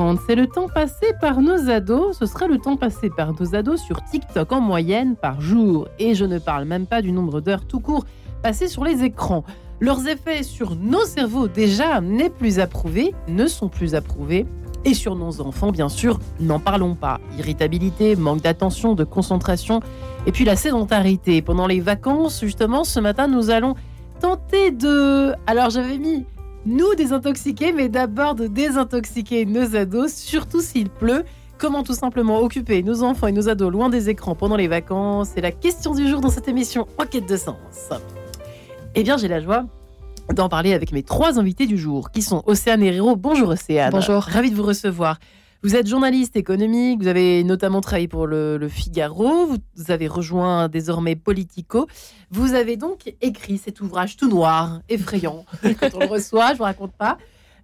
1h30, 1h30, c'est le temps passé par nos ados. Ce sera le temps passé par nos ados sur TikTok en moyenne par jour. Et je ne parle même pas du nombre d'heures tout court passées sur les écrans. Leurs effets sur nos cerveaux déjà n'est plus approuvés, ne sont plus approuvés. Et sur nos enfants, bien sûr, n'en parlons pas. Irritabilité, manque d'attention, de concentration, et puis la sédentarité. Pendant les vacances, justement, ce matin, nous allons tenter de... Alors j'avais mis nous désintoxiquer, mais d'abord de désintoxiquer nos ados, surtout s'il pleut. Comment tout simplement occuper nos enfants et nos ados loin des écrans pendant les vacances C'est la question du jour dans cette émission En quête de sens. Eh bien, j'ai la joie d'en parler avec mes trois invités du jour, qui sont Océane Herrero. Bonjour Océane. Bonjour. Ravi de vous recevoir. Vous êtes journaliste économique, vous avez notamment travaillé pour le, Figaro, vous, avez rejoint désormais Politico. Vous avez donc écrit cet ouvrage tout noir, effrayant, quand on le reçoit, je vous raconte pas.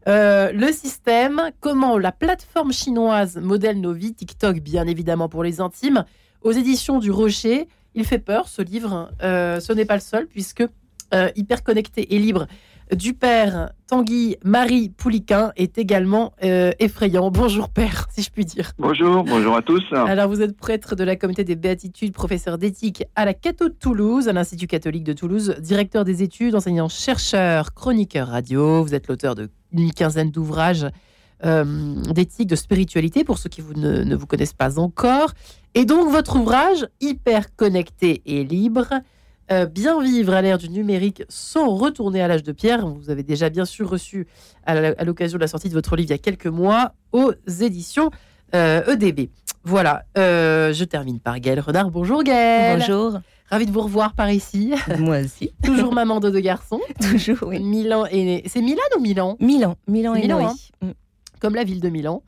Euh, le système, comment la plateforme chinoise modèle nos vies, TikTok bien évidemment pour les intimes, aux éditions du Rocher. Il fait peur ce livre, euh, ce n'est pas le seul puisque euh, hyper connecté et libre du père Tanguy Marie Pouliquin est également euh, effrayant. Bonjour père, si je puis dire. Bonjour, bonjour à tous. Alors vous êtes prêtre de la communauté des béatitudes, professeur d'éthique à la Cato de Toulouse, à l'Institut catholique de Toulouse, directeur des études, enseignant-chercheur, chroniqueur radio. Vous êtes l'auteur d'une quinzaine d'ouvrages euh, d'éthique, de spiritualité, pour ceux qui vous ne, ne vous connaissent pas encore. Et donc votre ouvrage, hyper connecté et libre, euh, bien vivre à l'ère du numérique sans retourner à l'âge de pierre. Vous avez déjà bien sûr reçu à l'occasion de la sortie de votre livre il y a quelques mois aux éditions EDB. Euh, e voilà, euh, je termine par Gaëlle Renard. Bonjour Gaëlle. Bonjour. Ravi de vous revoir par ici. Moi aussi. Toujours maman de deux garçons. Toujours, oui. Milan et C'est Milan ou Milan? Milan. Milan et Milan, comme la ville de Milan.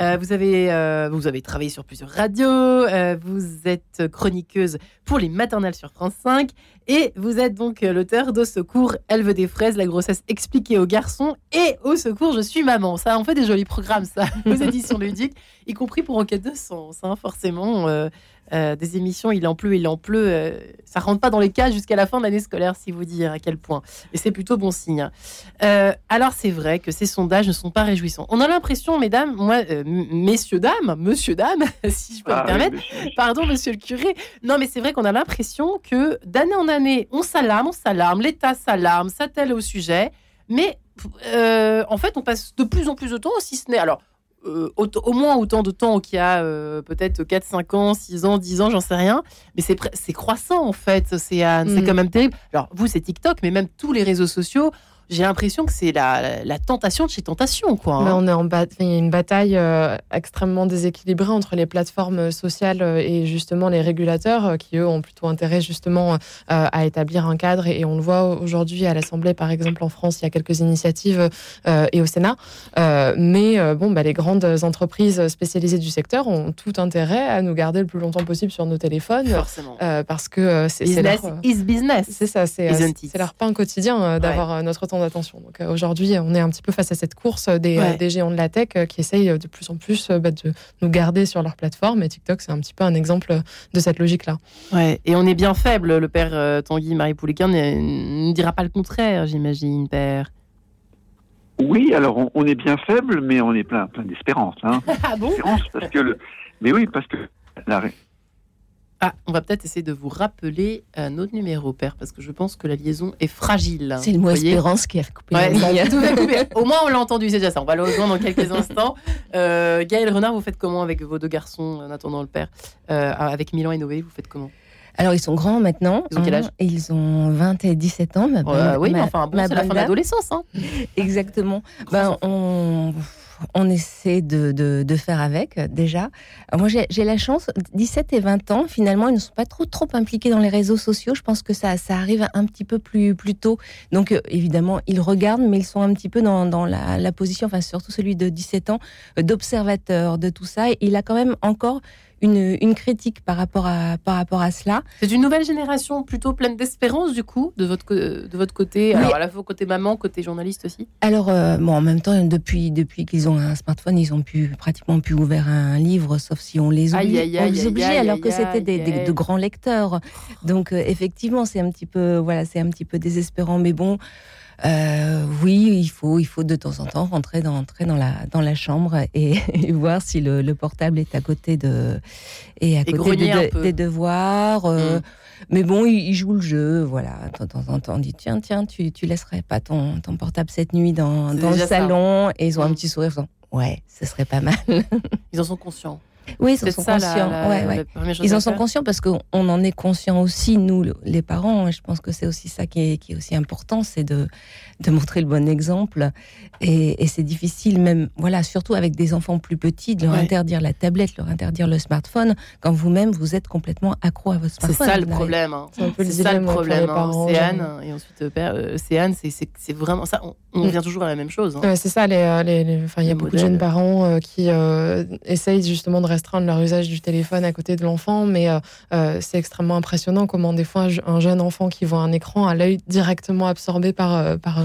Euh, vous, avez, euh, vous avez travaillé sur plusieurs radios, euh, vous êtes chroniqueuse pour les maternelles sur France 5 et vous êtes donc l'auteur de Secours, Elle veut des fraises, la grossesse expliquée aux garçons et au secours, je suis maman. Ça en fait des jolis programmes, ça, aux éditions Ludique, y compris pour Enquête de sens, hein, forcément. Euh, des émissions, il en pleut, il en pleut. Euh, ça rentre pas dans les cas jusqu'à la fin de l'année scolaire, si vous dire à quel point. Et c'est plutôt bon signe. Euh, alors c'est vrai que ces sondages ne sont pas réjouissants. On a l'impression, mesdames, moi, messieurs, dames, monsieur, dame, si je peux me ah permettre, pardon, monsieur le curé. Non, mais c'est vrai qu'on a l'impression que d'année en année, on s'alarme, on s'alarme, l'État s'alarme, s'attelle au sujet, mais en fait, on passe de plus en plus de temps, si ce n'est alors euh, au, moins autant de temps qu'il y a euh, peut-être 4, 5 ans, 6 ans, 10 ans, j'en sais rien. Mais c'est croissant en fait, c'est mm. quand même terrible. Alors vous, c'est TikTok, mais même tous les réseaux sociaux, j'ai l'impression que c'est la, tentation de chez tentation. Quoi, hein. on est en il y a une bataille euh, extrêmement déséquilibrée entre les plateformes sociales euh, et justement les régulateurs euh, qui, eux, ont plutôt intérêt justement à établir un cadre. Et, on le voit aujourd'hui à l'Assemblée, par exemple, en France, il y a quelques initiatives et au Sénat. mais bon, bah, les grandes entreprises spécialisées du secteur ont tout intérêt à nous garder le plus longtemps possible sur nos téléphones. Forcément. parce que c'est business leur, is business. C'est ça, c'est leur pain quotidien d'avoir notre temps d'attention. Donc euh, aujourd'hui, on est un petit peu face à cette course des, des géants de la tech euh, qui essayent de plus en plus euh, bah, de nous garder sur leur plateforme. Et TikTok, c'est un petit peu un exemple de cette logique-là. Ouais, et on est bien faible. Le père Tanguy Marie Pouliquin ne dira pas le contraire, j'imagine, père. Oui, alors on, est bien faible, mais on est plein, plein d'espérance. Hein. ah bon? Parce que le... Mais oui, parce que la, ah, on va peut-être essayer de vous rappeler un autre numéro, père, parce que je pense que la liaison est fragile. C'est le mot espérance qui a coupé la ligne. Au moins, on l'a entendu, c'est déjà ça. On va le rejoindre dans quelques instants. Euh, Gaël Renard, vous faites comment avec vos deux garçons en attendant le père euh, Avec Milan et Noé, vous faites comment alors, ils sont grands maintenant. Ils ont quel âge Ils ont 20 et 17 ans. oui, mais enfin, bon, c'est la fin de l'adolescence. Hein. Exactement. Ben, on on essaie de, faire avec déjà. moi, j'ai la chance, 17 et 20 ans, finalement, ils ne sont pas trop, trop impliqués dans les réseaux sociaux. Je pense que ça, ça arrive un petit peu plus, plus tôt. Donc, euh, évidemment, ils regardent, mais ils sont un petit peu dans, la, la, position, enfin, surtout celui de 17 ans, euh, d'observateur de tout ça. Et il a quand même encore une, critique par rapport à, par rapport à cela. C'est une nouvelle génération plutôt pleine d'espérance, du coup, de votre, de votre côté, alors à la fois côté maman, côté journaliste aussi? Alors, euh, bon, en même temps, depuis, depuis qu'ils ont un smartphone, ils ont pu, pratiquement pu ouvrir un livre, sauf si on les oublie. on les obligeait, alors que c'était des, de grands lecteurs. Donc, euh, effectivement, c'est un petit peu, voilà, c'est un petit peu désespérant, mais bon. Oui, il faut, il faut de temps en temps rentrer dans, entrer dans, la, dans la chambre et, voir si le, portable est à côté, de, et à côté des devoirs. Mm. Mais bon, il, joue le jeu, voilà. De temps en temps, on dit tiens, tiens, tu, tu laisserais pas ton, ton portable cette nuit dans, dans le salon? Et ils ont un mm. petit sourire, ouais, ce serait pas mal. ils en sont conscients. Oui, ils en sont conscients. Ils en sont conscients parce qu'on en est conscient aussi, nous, les parents. Je pense que c'est aussi ça qui est, qui est aussi important, c'est de, de montrer le bon exemple. Et, c'est difficile, même, voilà, surtout avec des enfants plus petits, de leur interdire la tablette, leur interdire le smartphone, quand vous-même, vous êtes complètement accro à votre smartphone. C'est ça le problème. Hein. C'est ça le problème. Hein. C'est Anne, et ensuite, euh, euh, c'est Anne, c'est vraiment ça. On, mm. vient toujours à la même chose. Hein. c'est ça, euh, les, les, il y a beaucoup de jeunes parents qui essayent justement de restreindre leur usage du téléphone à côté de l'enfant, mais c'est extrêmement impressionnant comment des fois un jeune enfant qui voit un écran a l'œil directement absorbé par, par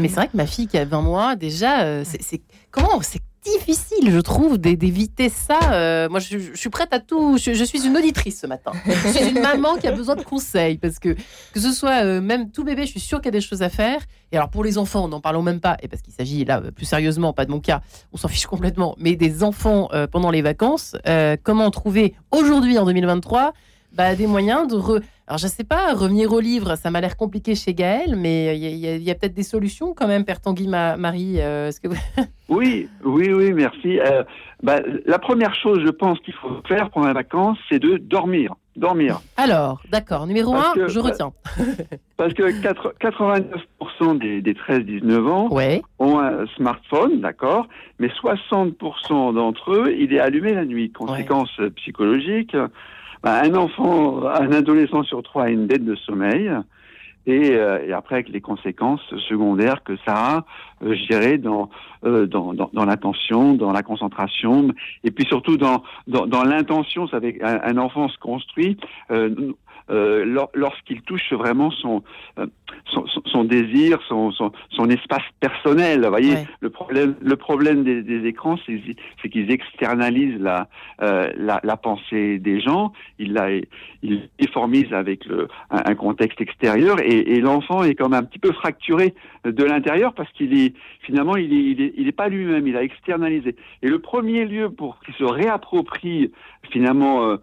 mais c'est vrai que ma fille qui a 20 mois, déjà, euh, c'est comment c'est difficile, je trouve, d'éviter ça. Euh, moi, je, suis prête à tout. Je, suis une auditrice ce matin. Je suis une maman qui a besoin de conseils parce que que ce soit euh, même tout bébé, je suis sûre qu'il y a des choses à faire. Et alors pour les enfants, n'en parlons même pas, et parce qu'il s'agit là plus sérieusement, pas de mon cas, on s'en fiche complètement, mais des enfants pendant les vacances. comment trouver aujourd'hui en 2023 bah, des moyens de re alors, je ne sais pas, revenir au livre, ça m'a l'air compliqué chez Gaël, mais il y a, peut-être des solutions quand même, Père Tanguy, Marie. Euh, que oui, oui, oui, merci. Euh, bah, la première chose, je pense qu'il faut faire pendant les vacances, c'est de dormir. Dormir. Alors, d'accord. Numéro un, je retiens. parce que 89% des, des 13-19 ans ont un smartphone, d'accord, mais 60% d'entre eux, il est allumé la nuit. Conséquence psychologique, bah, un enfant, un adolescent sur trois a une dette de sommeil. Et, euh, après avec les conséquences secondaires que ça a, euh, je dirais, dans, euh, dans, dans, dans l'attention, dans la concentration, et puis surtout dans, dans, dans l'intention. Un, un enfant se construit. Euh, euh, lorsqu'il touche vraiment son, euh, son, son, désir, son, son, son, espace personnel. Vous voyez, le problème, le problème des, des écrans, c'est qu'ils externalisent la, euh, la, la, pensée des gens, ils la ils déformisent avec le, un, contexte extérieur, et, et l'enfant est comme un petit peu fracturé de l'intérieur parce qu'il est finalement il est, il est, il est pas lui-même, il a externalisé. Et le premier lieu pour qu'il se réapproprie finalement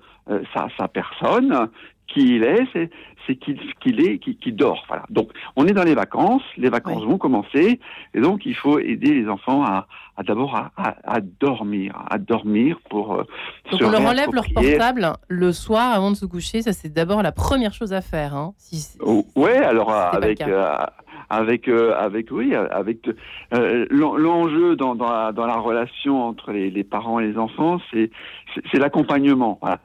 sa, sa personne, qui il est, c'est qu'il est, qu'il dort. Voilà. Donc, on est dans les vacances, les vacances vont commencer, et donc il faut aider les enfants à, à d'abord à, à, dormir, à dormir pour. Euh, donc on leur enlève leur portable le soir avant de se coucher. Ça, c'est d'abord la première chose à faire. Hein, si, ouais, alors avec. Euh, avec euh, avec oui avec l'enjeu dans, dans la, dans, la, relation entre les, les parents et les enfants c'est c'est l'accompagnement voilà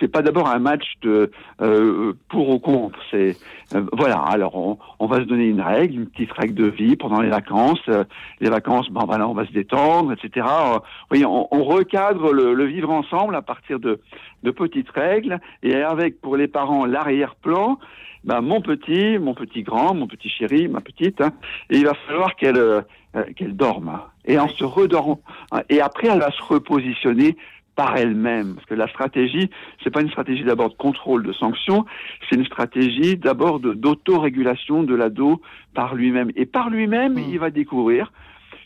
c'est pas d'abord un match de euh, pour ou contre. C'est euh, voilà. Alors on, on, va se donner une règle, une petite règle de vie pendant les vacances. Euh, les vacances, bon voilà, on va se détendre, etc. oui, on, on recadre le, le, vivre ensemble à partir de, de petites règles et avec pour les parents l'arrière-plan. Ben, mon petit, mon petit grand, mon petit chéri, ma petite, hein, et il va falloir qu'elle qu'elle dorme. Et en se redormant, et après elle va se repositionner par elle-même. Parce que la stratégie, c'est pas une stratégie d'abord de contrôle, de sanction, c'est une stratégie d'abord d'autorégulation de l'ado par lui-même. Et par lui-même, il va découvrir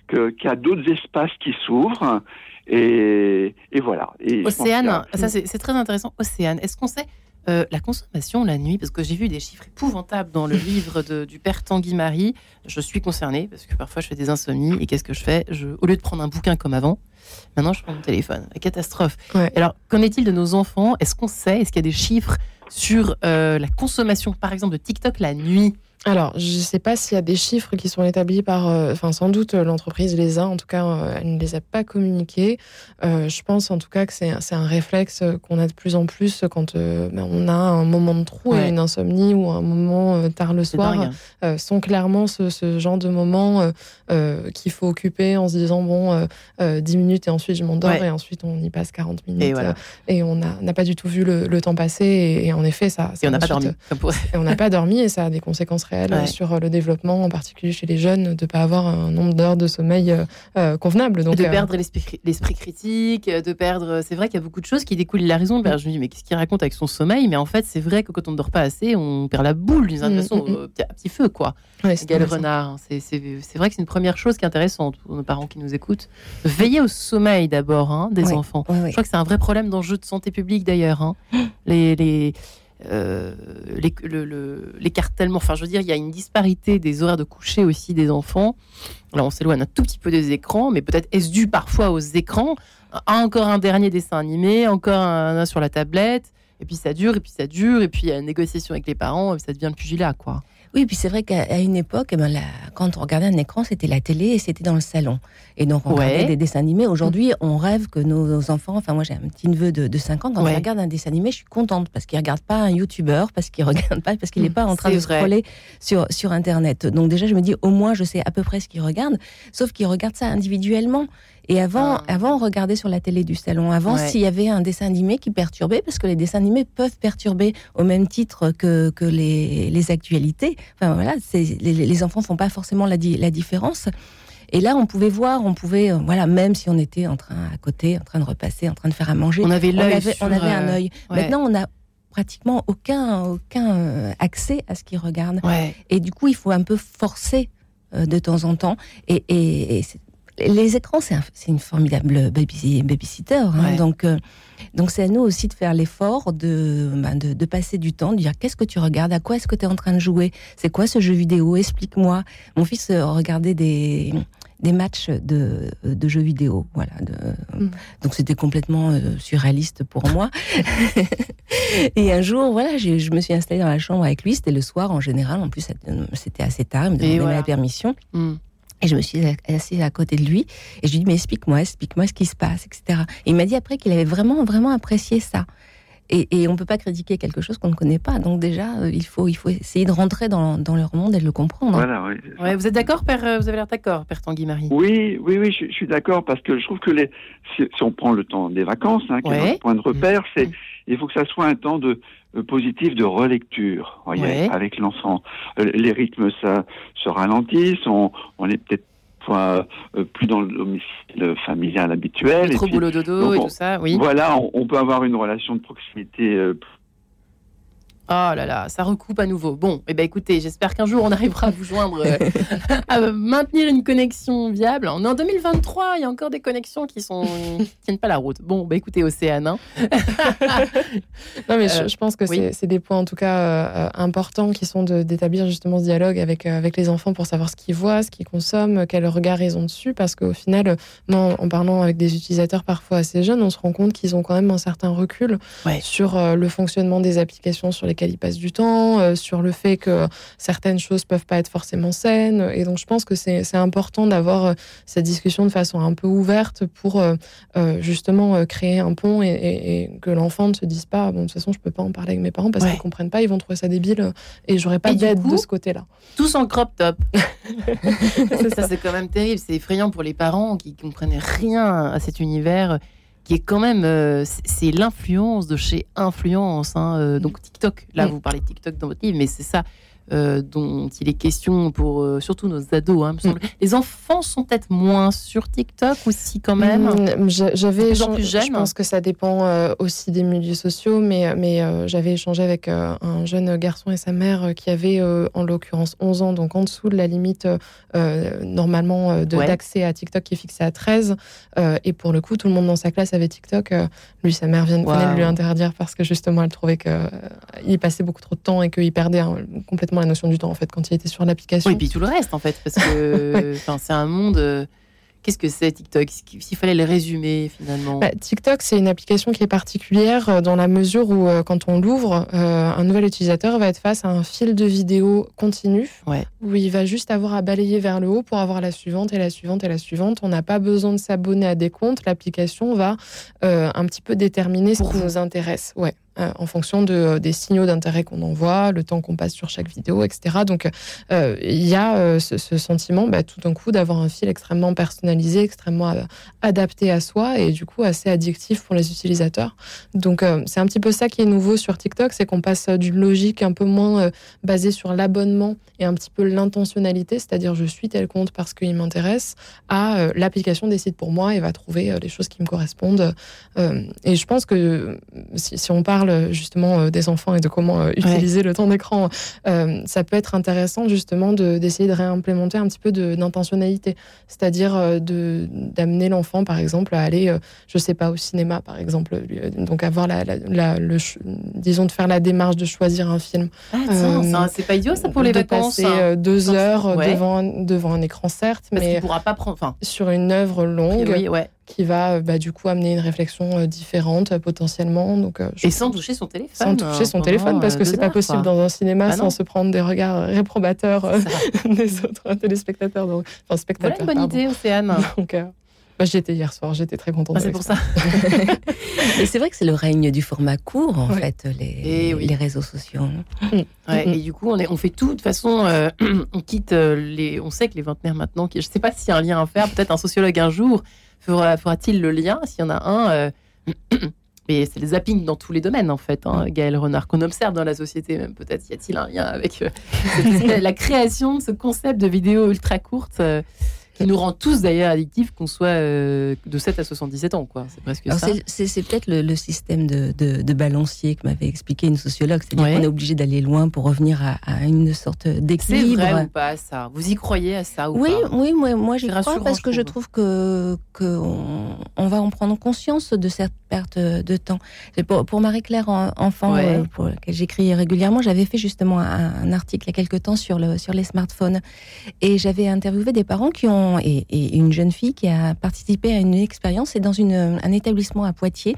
qu'il y a d'autres espaces qui s'ouvrent. Et, et, voilà. Et Océane, ça c'est très intéressant. Océane, est-ce qu'on sait euh, la consommation la nuit, parce que j'ai vu des chiffres épouvantables dans le livre de, du père Tanguy Marie. Je suis concernée parce que parfois je fais des insomnies et qu'est-ce que je fais? Je, Au lieu de prendre un bouquin comme avant, maintenant je prends mon téléphone. La catastrophe. Alors, qu'en est-il de nos enfants? Est-ce qu'on sait? Est-ce qu'il y a des chiffres sur euh, la consommation, par exemple, de TikTok la nuit? Alors, je ne sais pas s'il y a des chiffres qui sont établis par, euh, enfin sans doute euh, l'entreprise les a, en tout cas euh, elle ne les a pas communiqués. je pense en tout cas que c'est un réflexe qu'on a de plus en plus quand ben, on a un moment de trou et une insomnie ou un moment tard le soir, sont clairement ce, ce, genre de moments qu'il faut occuper en se disant bon, 10 minutes et ensuite je m'endors et ensuite on y passe 40 minutes et, on n'a pas du tout vu le, temps passer et, en effet ça, et on n'a pas dormi. et on n'a pas dormi et ça a des conséquences sur le développement en particulier chez les jeunes de pas avoir un nombre d'heures de sommeil convenable donc de perdre l'esprit critique de perdre c'est vrai qu'il y a beaucoup de choses qui découlent la raison je me dis mais qu'est-ce qu'il raconte avec son sommeil? Mais en fait c'est vrai que quand on ne dort pas assez on perd la boule d'une certaine mm, façon mm, mm. à petit feu quoi ouais, renard c'est vrai que c'est une première chose qui est intéressante pour nos parents qui nous écoutent. Veiller au sommeil d'abord hein, des enfants. Je crois que c'est un vrai problème d'enjeu de santé publique d'ailleurs. Hein. Les, les, euh, l'écartèlement, enfin je veux dire, il y a une disparité des horaires de coucher aussi des enfants. Alors on s'éloigne un tout petit peu des écrans, mais peut-être est-ce dû parfois aux écrans? Encore un dernier dessin animé, encore un, sur la tablette, et puis ça dure, et puis ça dure, et puis il y a une négociation avec les parents, et ça devient le pugilat, quoi. Oui, puis c'est vrai qu'à une époque, eh ben, quand on regardait un écran, c'était la télé et c'était dans le salon. Et donc, on regardait des dessins animés. Aujourd'hui, on rêve que nos, enfants, enfin, moi j'ai un petit neveu de, 5 ans, quand il regarde un dessin animé, je suis contente parce qu'il ne regarde pas un YouTuber, parce qu'il regarde pas, parce qu'il n'est pas en train de scroller sur, sur Internet. Donc, déjà, je me dis, au moins, je sais à peu près ce qu'il regarde, sauf qu'il regarde ça individuellement. Et avant, ah. avant, on regardait sur la télé du salon. Avant, s'il y avait un dessin animé qui perturbait, parce que les dessins animés peuvent perturber au même titre que, que les, les actualités. Enfin voilà, les, les enfants font pas forcément la, la différence. Et là, on pouvait voir, on pouvait, euh, voilà, même si on était en train à côté, en train de repasser, en train de faire à manger, on avait l'œil, on avait, un euh, œil. Maintenant, on a pratiquement aucun aucun euh, accès à ce qu'ils regardent. Et du coup, il faut un peu forcer de temps en temps. Et, et, et les écrans, c'est une formidable babysitter. Hein, donc, euh, donc c'est à nous aussi de faire l'effort de, bah, de, passer du temps, de dire qu'est-ce que tu regardes, à quoi est-ce que tu es en train de jouer, c'est quoi ce jeu vidéo, explique-moi. Mon fils euh, regardait des, des matchs de, de jeux vidéo, voilà. Mm. Donc c'était complètement euh, surréaliste pour moi. et un jour, voilà, je me suis installée dans la chambre avec lui. C'était le soir en général. En plus, c'était assez tard. Il me demandait la permission. Mm. Et je me suis assise à côté de lui et je lui ai dit mais explique-moi, explique-moi ce qui se passe, etc. Et il m'a dit après qu'il avait vraiment vraiment apprécié ça. Et, et on peut pas critiquer quelque chose qu'on ne connaît pas. Donc déjà, euh, il faut il faut essayer de rentrer dans, dans leur monde et de le comprendre. Voilà, oui. Ouais, vous êtes d'accord, père euh, Vous avez l'air d'accord, père Tanguy Marie? Oui, oui, oui, je, suis d'accord parce que je trouve que les, si, on prend le temps des vacances, hein, qui est point de repère, c'est mmh. il faut que ça soit un temps de euh, positif de relecture voyez, avec l'enfant. Euh, les rythmes ça, se ralentissent, on, on est peut-être euh, plus dans le domicile familial habituel. trop boulot dodo et tout ça, oui. Voilà, on, on, peut avoir une relation de proximité Oh là là, ça recoupe à nouveau. Bon, eh ben écoutez, j'espère qu'un jour on arrivera à vous joindre, euh, à maintenir une connexion viable. On est en 2023, il y a encore des connexions qui sont tiennent pas la route. Bon, bah écoutez, Océane. Hein. non mais je, euh, pense que c'est des points en tout cas euh, importants qui sont d'établir justement ce dialogue avec avec les enfants pour savoir ce qu'ils voient, ce qu'ils consomment, quel regard ils ont dessus, parce qu'au final, non, en parlant avec des utilisateurs parfois assez jeunes, on se rend compte qu'ils ont quand même un certain recul sur le fonctionnement des applications sur les lesquels ils passent du temps, euh, sur le fait que certaines choses peuvent pas être forcément saines. Et donc, je pense que c'est important d'avoir euh, cette discussion de façon un peu ouverte pour euh, justement créer un pont et, que l'enfant ne se dise pas, bon, de toute façon, je peux pas en parler avec mes parents parce qu'ils comprennent pas, ils vont trouver ça débile et j'aurai pas d'aide de ce côté-là. Tous en crop top. ça, c'est quand même terrible. C'est effrayant pour les parents qui comprennent rien à cet univers qui est quand même, euh, c'est l'influence de chez influence. Hein, euh, donc TikTok, là vous parlez de TikTok dans votre livre, mais c'est ça. Euh, dont il est question pour euh, surtout nos ados. Hein, mm. Les enfants sont peut-être moins sur TikTok aussi quand même. Mm, j'avais, je pense que ça dépend euh, aussi des milieux sociaux, mais, mais j'avais échangé avec un jeune garçon et sa mère qui avait en l'occurrence 11 ans, donc en dessous de la limite normalement d'accès à TikTok qui est fixée à 13. et pour le coup, tout le monde dans sa classe avait TikTok. lui, sa mère vient, venait de lui interdire parce que justement, elle trouvait qu'il passait beaucoup trop de temps et qu'il perdait complètement la notion du temps en fait quand il était sur l'application. Oui, et puis tout le reste en fait, parce que c'est un monde. Euh, qu'est-ce que c'est TikTok? S'il fallait le résumer finalement? Bah, TikTok, c'est une application qui est particulière euh, dans la mesure où, euh, quand on l'ouvre, un nouvel utilisateur va être face à un fil de vidéo continu où il va juste avoir à balayer vers le haut pour avoir la suivante et la suivante et la suivante. On n'a pas besoin de s'abonner à des comptes. L'application va un petit peu déterminer ce qui nous intéresse. Ouais. En fonction de, des signaux d'intérêt qu'on envoie, le temps qu'on passe sur chaque vidéo, etc. Donc il y a ce, sentiment bah, tout d'un coup d'avoir un fil extrêmement personnalisé, extrêmement adapté à soi et du coup assez addictif pour les utilisateurs. Donc c'est un petit peu ça qui est nouveau sur TikTok, c'est qu'on passe d'une logique un peu moins basée sur l'abonnement et un petit peu l'intentionnalité, c'est-à-dire je suis tel compte parce qu'il m'intéresse, à euh, l'application décide pour moi et va trouver euh, les choses qui me correspondent. Euh, et je pense que si, on parle justement des enfants et de comment utiliser le temps d'écran, ça peut être intéressant justement d'essayer de, réimplémenter un petit peu d'intentionnalité, c'est-à-dire d'amener l'enfant par exemple à aller, je sais pas, au cinéma par exemple, donc avoir la, le, disons de faire la démarche de choisir un film. Ah, c'est pas idiot ça pour les vacances. Passer hein. deux heures devant, devant un écran certes, Parce mais pourra pas prendre, sur une œuvre longue. Qui va bah, du coup amener une réflexion euh, différente euh, potentiellement. Donc, euh, et sans toucher son téléphone. Sans toucher son téléphone, parce que c'est pas possible dans un cinéma bah sans se prendre des regards réprobateurs des autres téléspectateurs. Donc, enfin, spectateurs. Voilà une bonne idée, Océane. Donc, bah, J'étais hier soir, j'étais très contente. Ah, c'est pour ça. et c'est vrai que c'est le règne du format court, en fait, les, les réseaux sociaux. Mm. Et du coup, on, est, on fait tout. De toute façon, euh, on quitte euh, les. On sait que les vingtenaires maintenant, je ne sais pas s'il y a un lien à faire, peut-être un sociologue un jour fera-t-il le lien, s'il y en a un. Euh, mais c'est le zapping dans tous les domaines, en fait, hein, Gaël Renard, qu'on observe dans la société. Peut-être y a-t-il un lien avec la création de ce concept de vidéo ultra courte qui nous rend tous d'ailleurs addictifs, qu'on soit euh, de 7 à 77 ans. quoi. C'est presque ça. C'est peut-être le, système de, de, balancier que m'avait expliqué une sociologue. C'est-à-dire qu'on est obligé d'aller loin pour revenir à, une sorte d'équilibre. C'est vrai ou pas ça? Vous y croyez à ça ou oui, pas? Oui, moi, moi j'y crois parce que je trouve que, que on, va en prendre conscience de cette perte de temps. Pour, pour Marie-Claire Enfant, euh, pour laquelle j'écris régulièrement, j'avais fait justement un, un, article il y a quelques temps sur, le, sur les smartphones. Et j'avais interviewé des parents qui ont et, une jeune fille qui a participé à une expérience. C'est dans une, un établissement à Poitiers.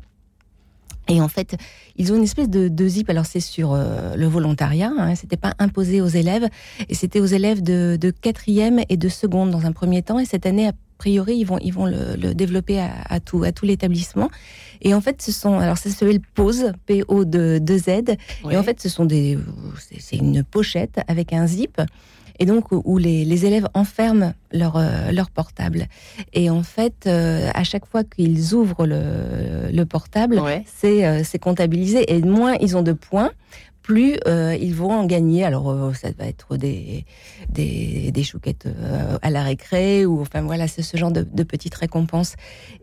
Et en fait, ils ont une espèce de, zip. Alors c'est sur euh, le volontariat. Hein, c'était pas imposé aux élèves. Et c'était aux élèves de, quatrième et de seconde dans un premier temps. Et cette année, priori, ils vont, ils vont le, développer à, tout, à tout l'établissement. Et en fait, ce sont, alors ça s'appelle POSE, P-O-2-Z. Et en fait, ce sont des, c'est une pochette avec un zip et donc où les, élèves enferment leur, euh, leur portable. Et en fait, euh, à chaque fois qu'ils ouvrent le, portable, euh, c'est comptabilisé. Et moins ils ont de points, plus ils vont en gagner. Alors, ça va être des, des, chouquettes à la récré, ou enfin voilà, c'est ce genre de, petites récompenses.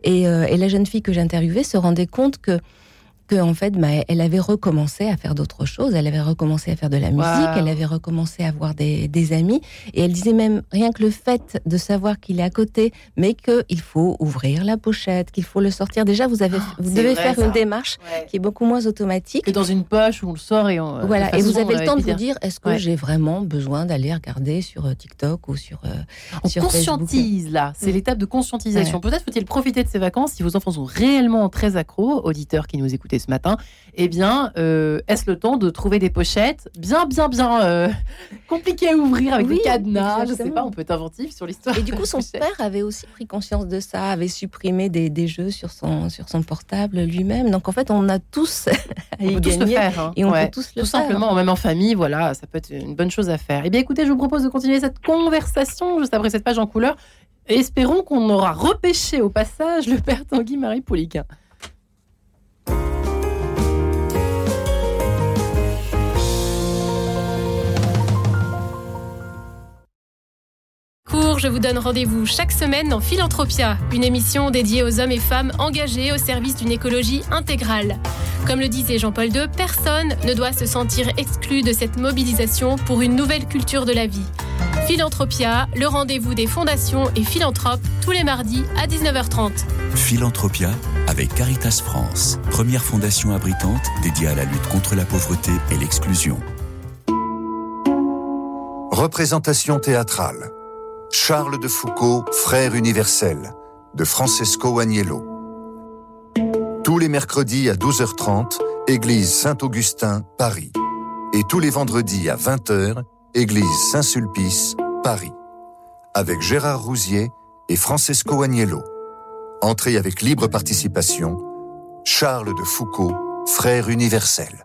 Et, et la jeune fille que j'interviewais se rendait compte que qu'en fait, bah, elle avait recommencé à faire d'autres choses. Elle avait recommencé à faire de la musique, elle avait recommencé à avoir des, amis. Et elle disait même, rien que le fait de savoir qu'il est à côté, mais qu'il faut ouvrir la pochette, qu'il faut le sortir. Déjà, vous, avez, ah, vous devez faire une démarche qui est beaucoup moins automatique. Que dans une poche où on le sort et on. Voilà, et vous avez le temps de vous dire, est-ce que j'ai vraiment besoin d'aller regarder sur euh, TikTok ou sur. Euh, on conscientise là, c'est mm. l'étape de conscientisation. Peut-être faut-il profiter de ces vacances si vos enfants sont réellement très accros, auditeurs qui nous ce matin, eh bien, euh, est-ce le temps de trouver des pochettes bien, bien, bien euh, compliquées à ouvrir avec des cadenas? Je sais pas, on peut être inventif sur l'histoire. Et du coup, son père avait aussi pris conscience de ça, avait supprimé des, des jeux sur son, sur son portable lui-même. Donc en fait, on a tous à y tous le faire, hein. et on peut tous le Tout simplement, même en famille, voilà, ça peut être une bonne chose à faire. Eh bien, écoutez, je vous propose de continuer cette conversation juste après cette page en couleur. Et espérons qu'on aura repêché au passage le père Tanguy Marie Pouliquin. Je vous donne rendez-vous chaque semaine dans Philanthropia, une émission dédiée aux hommes et femmes engagés au service d'une écologie intégrale. Comme le disait Jean-Paul II, personne ne doit se sentir exclu de cette mobilisation pour une nouvelle culture de la vie. Philanthropia, le rendez-vous des fondations et philanthropes, tous les mardis à 19h30. Philanthropia avec Caritas France, première fondation abritante dédiée à la lutte contre la pauvreté et l'exclusion. Représentation théâtrale. Charles de Foucault, frère universel, de Francesco Agnello. Tous les mercredis à 12h30, église Saint-Augustin, Paris. Et tous les vendredis à 20h, église Saint-Sulpice, Paris. Avec Gérard Rousier et Francesco Agnello. Entrée avec libre participation, Charles de Foucault, frères universels.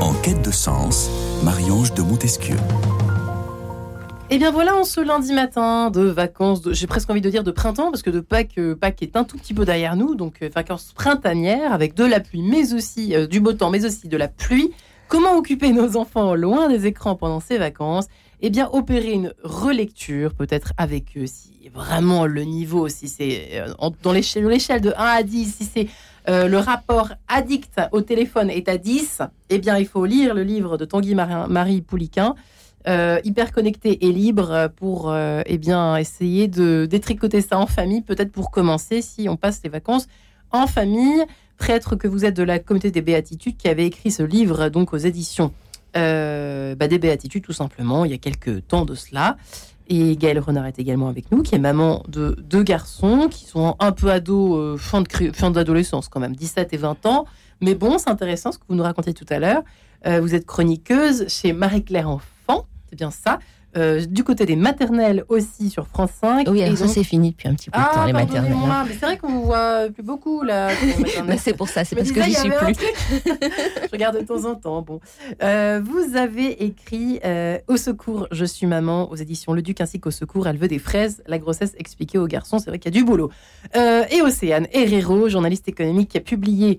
En quête de sens, Marie-Ange de Montesquieu. Et eh bien voilà, on ce lundi matin de vacances, j'ai presque envie de dire de printemps, parce que de Pâques, euh, Pâques est un tout petit peu derrière nous, donc euh, vacances printanières avec de la pluie, mais aussi euh, du beau temps, mais aussi de la pluie. Comment occuper nos enfants loin des écrans pendant ces vacances? Eh bien, opérer une relecture, peut-être avec eux, si vraiment le niveau, si c'est euh, dans l'échelle de 1 à 10, si c'est euh, le rapport addict au téléphone est à 10, eh bien, il faut lire le livre de Tanguy Marie Pouliquin, euh, hyper connecté et libre, pour eh bien, essayer de détricoter ça en famille, peut-être pour commencer, si on passe les vacances en famille. Prêtre que vous êtes de la communauté des béatitudes qui avait écrit ce livre donc aux éditions bah, des béatitudes tout simplement il y a quelques temps de cela. Et Gaëlle Renard est également avec nous, qui est maman de deux garçons qui sont un peu ados, euh, fin, de, fin d'adolescence quand même, 17 et 20 ans. Mais bon, c'est intéressant ce que vous nous racontez tout à l'heure. Euh, vous êtes chroniqueuse chez Marie-Claire Enfant, c'est bien ça. Euh, du côté des maternelles aussi sur France 5. Oui, alors ça c'est fini depuis un petit peu de temps, ah, les maternelles. Hein. Mais c'est vrai qu'on vous voit plus beaucoup là. C'est pour ça, c'est parce que j'y suis plus. je regarde de temps en temps. Bon, euh, vous avez écrit euh, Au secours, je suis maman aux éditions Le Duc ainsi qu'au secours, elle veut des fraises, la grossesse expliquée aux garçons. C'est vrai qu'il y a du boulot. et Océane Herrero, journaliste économique, qui a publié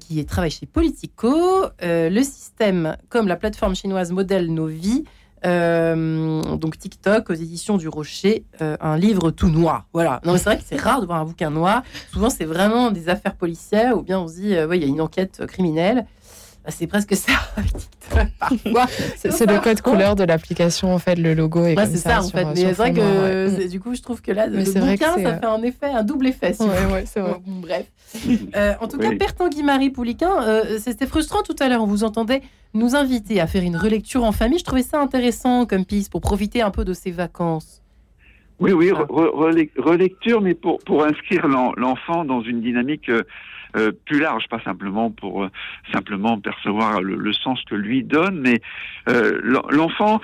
qui travaille chez Politico, le système comme la plateforme chinoise modèle nos vies donc TikTok aux éditions du Rocher, euh, un livre tout noir. Voilà. Non, c'est vrai que c'est rare de voir un bouquin noir. Souvent, c'est vraiment des affaires policières ou bien on se dit, euh, il y a une enquête criminelle. Bah, c'est presque ça parfois. c'est le code couleur de l'application en fait, le logo est C'est ça, en fait. Mais c'est vrai que du coup, je trouve que là, le bouquin, ça fait un effet, un double effet. ouais, c'est vrai. bref. en tout cas, Père Tanguy-Marie Pouliquin, c'était frustrant tout à l'heure. On vous entendait nous inviter à faire une relecture en famille. Je trouvais ça intéressant comme piste pour profiter un peu de ces vacances. Oui, oui, relecture, mais pour, pour inscrire l'enfant dans une dynamique euh, euh, plus large, pas simplement pour euh, simplement percevoir le, sens que lui donne, mais l'enfant,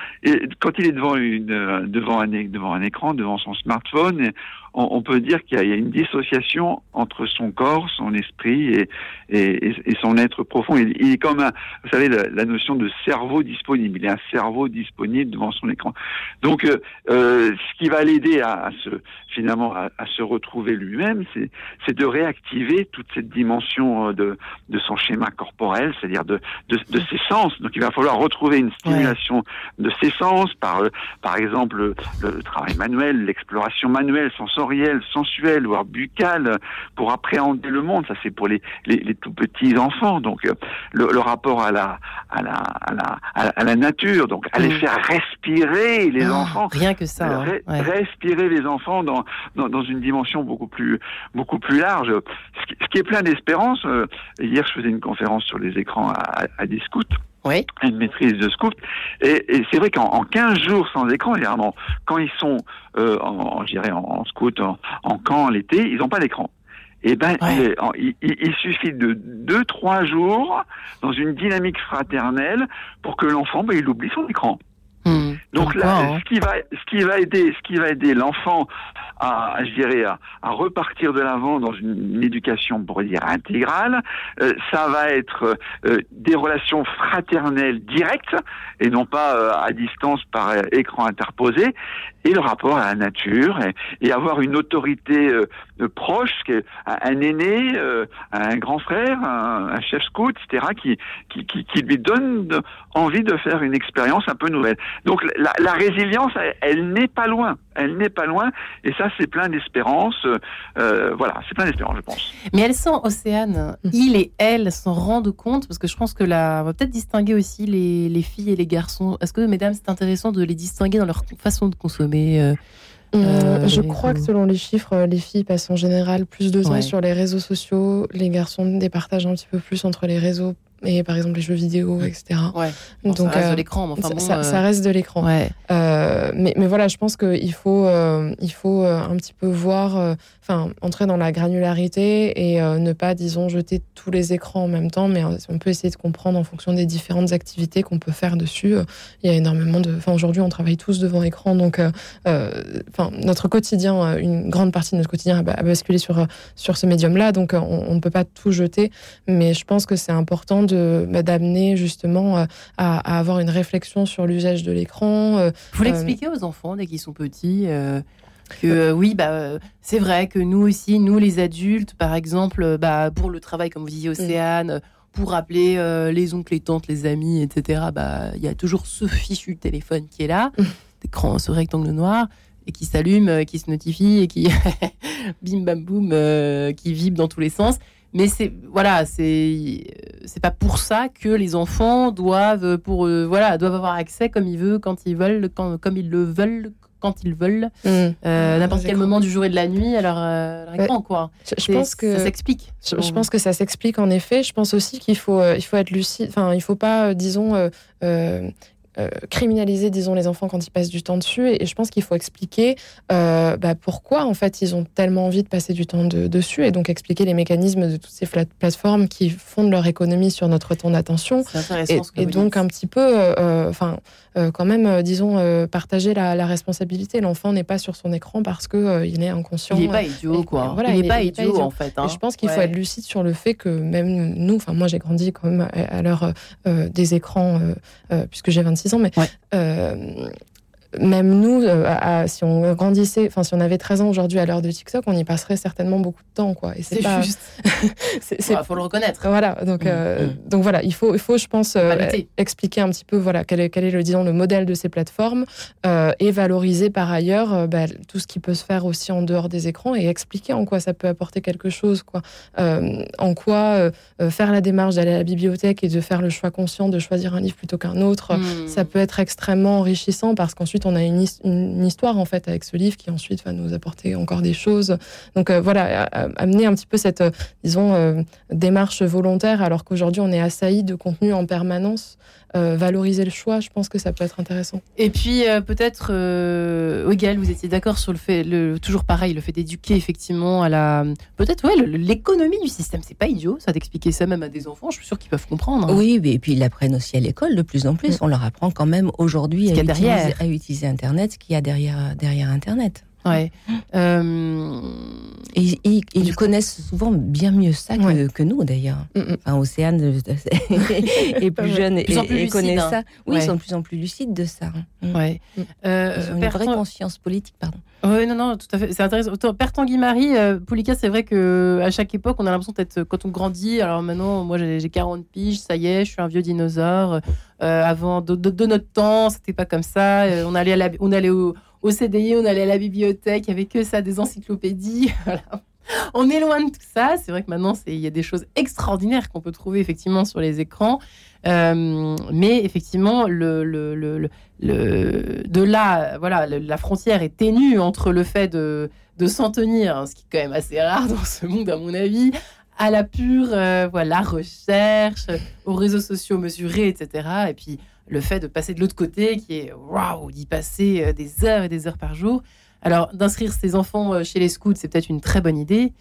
quand il est devant une devant devant un écran, devant son smartphone, on, peut dire qu'il y, a une dissociation entre son corps, son esprit et, et, son être profond. Il, est comme, un, vous savez, la, notion de cerveau disponible. Il est un cerveau disponible devant son écran. Donc, euh, euh ce qui va l'aider à, se, finalement, à, se retrouver lui-même, c'est de réactiver toute cette dimension euh, de, de son schéma corporel, c'est-à-dire de, de, de, ses sens. Donc, il va falloir retrouver une stimulation de ses sens par, par exemple, le, le travail manuel, l'exploration manuelle, sensorielle sensoriel, sensuel, voire buccal, pour appréhender le monde. Ça, c'est pour les, les, tout petits enfants. Donc, euh, le, rapport à la, à la, à la, à la nature. Donc, aller mm. faire respirer les ah, enfants. Rien que ça. Hein. Respirer les enfants dans, dans, une dimension beaucoup plus, beaucoup plus large. Ce qui, est plein d'espérance. Euh, hier, je faisais une conférence sur les écrans à, à oui. une maîtrise de scout. Et, c'est vrai qu'en 15 jours sans écran, évidemment, quand ils sont, euh, en, je dirais, en, scout, en, camp l'été, ils n'ont pas d'écran. Et eh ben, il, il, suffit de deux, trois jours dans une dynamique fraternelle pour que l'enfant, ben, il oublie son écran. Hmm. Donc là, hein. ce qui va, ce qui va aider, ce qui va aider l'enfant à, je dirais, à, repartir de l'avant dans une, éducation, pour dire intégrale, euh, ça va être euh, des relations fraternelles directes et non pas euh, à distance par écran interposé, et le rapport à la nature et, avoir une autorité proche, un aîné, un grand frère, un, chef scout, etc., qui, qui, qui, qui lui donne envie de faire une expérience un peu nouvelle. Donc la, résilience, elle, n'est pas loin. Elle n'est pas loin. Et ça, c'est plein d'espérance. Euh, voilà, c'est plein d'espérance, je pense. Mais elles sont, Océane, mm. il et elle s'en rendent compte, parce que je pense que là, on va peut-être distinguer aussi les, filles et les garçons. Est-ce que, mesdames, c'est intéressant de les distinguer dans leur façon de consommer euh, je crois que selon les chiffres, les filles passent en général plus de temps sur les réseaux sociaux, les garçons départagent un petit peu plus entre les réseaux et par exemple les jeux vidéo, etc. Ouais. Donc, ça reste de l'écran. Enfin, ça, reste de l'écran. Ouais. mais, mais, voilà, je pense qu'il faut, il faut un petit peu voir enfin, entrer dans la granularité et euh, ne pas, disons, jeter tous les écrans en même temps, mais euh, on peut essayer de comprendre en fonction des différentes activités qu'on peut faire dessus. Euh, il y a énormément de. Enfin, aujourd'hui, on travaille tous devant écran, donc, enfin, notre quotidien, une grande partie de notre quotidien a basculé sur sur ce médium-là, donc on, ne peut pas tout jeter, mais je pense que c'est important de bah, d'amener justement à, à, avoir une réflexion sur l'usage de l'écran. Vous l'expliquez aux enfants dès qu'ils sont petits que euh, oui, bah, euh, c'est vrai que nous aussi, nous les adultes, par exemple, euh, bah, pour le travail, comme vous disiez, Océane, pour appeler les oncles, les tantes, les amis, etc., bah, il y a toujours ce fichu téléphone qui est là, écran, ce rectangle noir, et qui s'allume, qui se notifie, et qui bim bam boum, qui vibre dans tous les sens. Mais c'est voilà, c'est c'est pas pour ça que les enfants doivent pour voilà doivent avoir accès comme ils veulent, quand ils veulent, quand, comme ils le veulent, quand ils veulent, mm. euh, ah, n'importe quel moment du jour et de la nuit, alors leur, quoi. Je, pense que ça s'explique. Je, pense que ça s'explique en effet. Je pense aussi qu'il faut, euh, il faut être lucide. Enfin, il faut pas, euh, disons. Criminaliser, disons, les enfants quand ils passent du temps dessus. Et, je pense qu'il faut expliquer bah, pourquoi, en fait, ils ont tellement envie de passer du temps dessus. Et donc, expliquer les mécanismes de toutes ces plateformes qui fondent leur économie sur notre temps d'attention. Et, et donc, un petit peu, enfin, euh, quand même, euh, disons, euh, partager la, responsabilité. L'enfant n'est pas sur son écran parce que il est inconscient. Il n'est pas idiot, quoi. Voilà, il n'est pas, idiot, en fait. Hein. je pense qu'il faut être lucide sur le fait que même nous, enfin moi j'ai grandi quand même à, l'heure des écrans puisque j'ai 26 mais même nous, euh, si on grandissait, enfin si on avait 13 ans aujourd'hui à l'heure de TikTok, on y passerait certainement beaucoup de temps, quoi. Et c'est pas juste. Il faut le reconnaître. Voilà, donc mm, euh, mm. donc voilà, il faut il faut, je pense, euh, expliquer un petit peu voilà quel est quel est le disons le modèle de ces plateformes et valoriser par ailleurs bah, tout ce qui peut se faire aussi en dehors des écrans et expliquer en quoi ça peut apporter quelque chose, quoi. en quoi faire la démarche d'aller à la bibliothèque et de faire le choix conscient de choisir un livre plutôt qu'un autre, mm. ça peut être extrêmement enrichissant parce qu'ensuite on a une, histoire en fait avec ce livre qui ensuite va nous apporter encore des choses. Donc euh, voilà, amener un petit peu cette, euh, disons, euh, démarche volontaire alors qu'aujourd'hui on est assailli de contenu en permanence. Valoriser le choix, je pense que ça peut être intéressant. Et puis peut-être, euh, vous étiez d'accord sur le fait, le, toujours pareil, le fait d'éduquer effectivement à la, peut-être ouais, l'économie du système, c'est pas idiot, ça d'expliquer ça même à des enfants, je suis sûre qu'ils peuvent comprendre. Hein. Oui, et puis ils l'apprennent aussi à l'école de plus en plus. Mm. On leur apprend quand même aujourd'hui à, à, utiliser Internet, ce qu'il y a derrière, derrière Internet. Ouais. Euh... Et, ils connaissent souvent bien mieux ça que, nous, d'ailleurs. Mm, mm. Enfin, Océane est plus jeune et, et, connaît hein. ça. Oui, ils sont de plus en plus lucides de ça. Mm. Ouais. Euh, ils ont une vraie conscience politique, pardon. Oui, non, non, tout à fait. C'est intéressant. Père Tanguy Marie, euh, Poulika, c'est vrai que à chaque époque, on a l'impression d'être quand on grandit. Alors maintenant, moi, j'ai 40 piges, ça y est, je suis un vieux dinosaure. Euh, avant de, de, notre temps, c'était pas comme ça. Euh, on allait, à la, on allait au, au, CDI, on allait à la bibliothèque, il n'y avait que ça, des encyclopédies. On est loin de tout ça. C'est vrai que maintenant, il y a des choses extraordinaires qu'on peut trouver effectivement sur les écrans. Euh, mais effectivement, le, le, le, de là, voilà, la frontière est ténue entre le fait de, s'en tenir, ce qui est quand même assez rare dans ce monde, à mon avis, à la pure euh, voilà, recherche, aux réseaux sociaux mesurés, etc. Et puis le fait de passer de l'autre côté, qui est waouh, d'y passer euh, des heures et des heures par jour. Alors, d'inscrire ses enfants euh, chez les scouts, c'est peut-être une très bonne idée,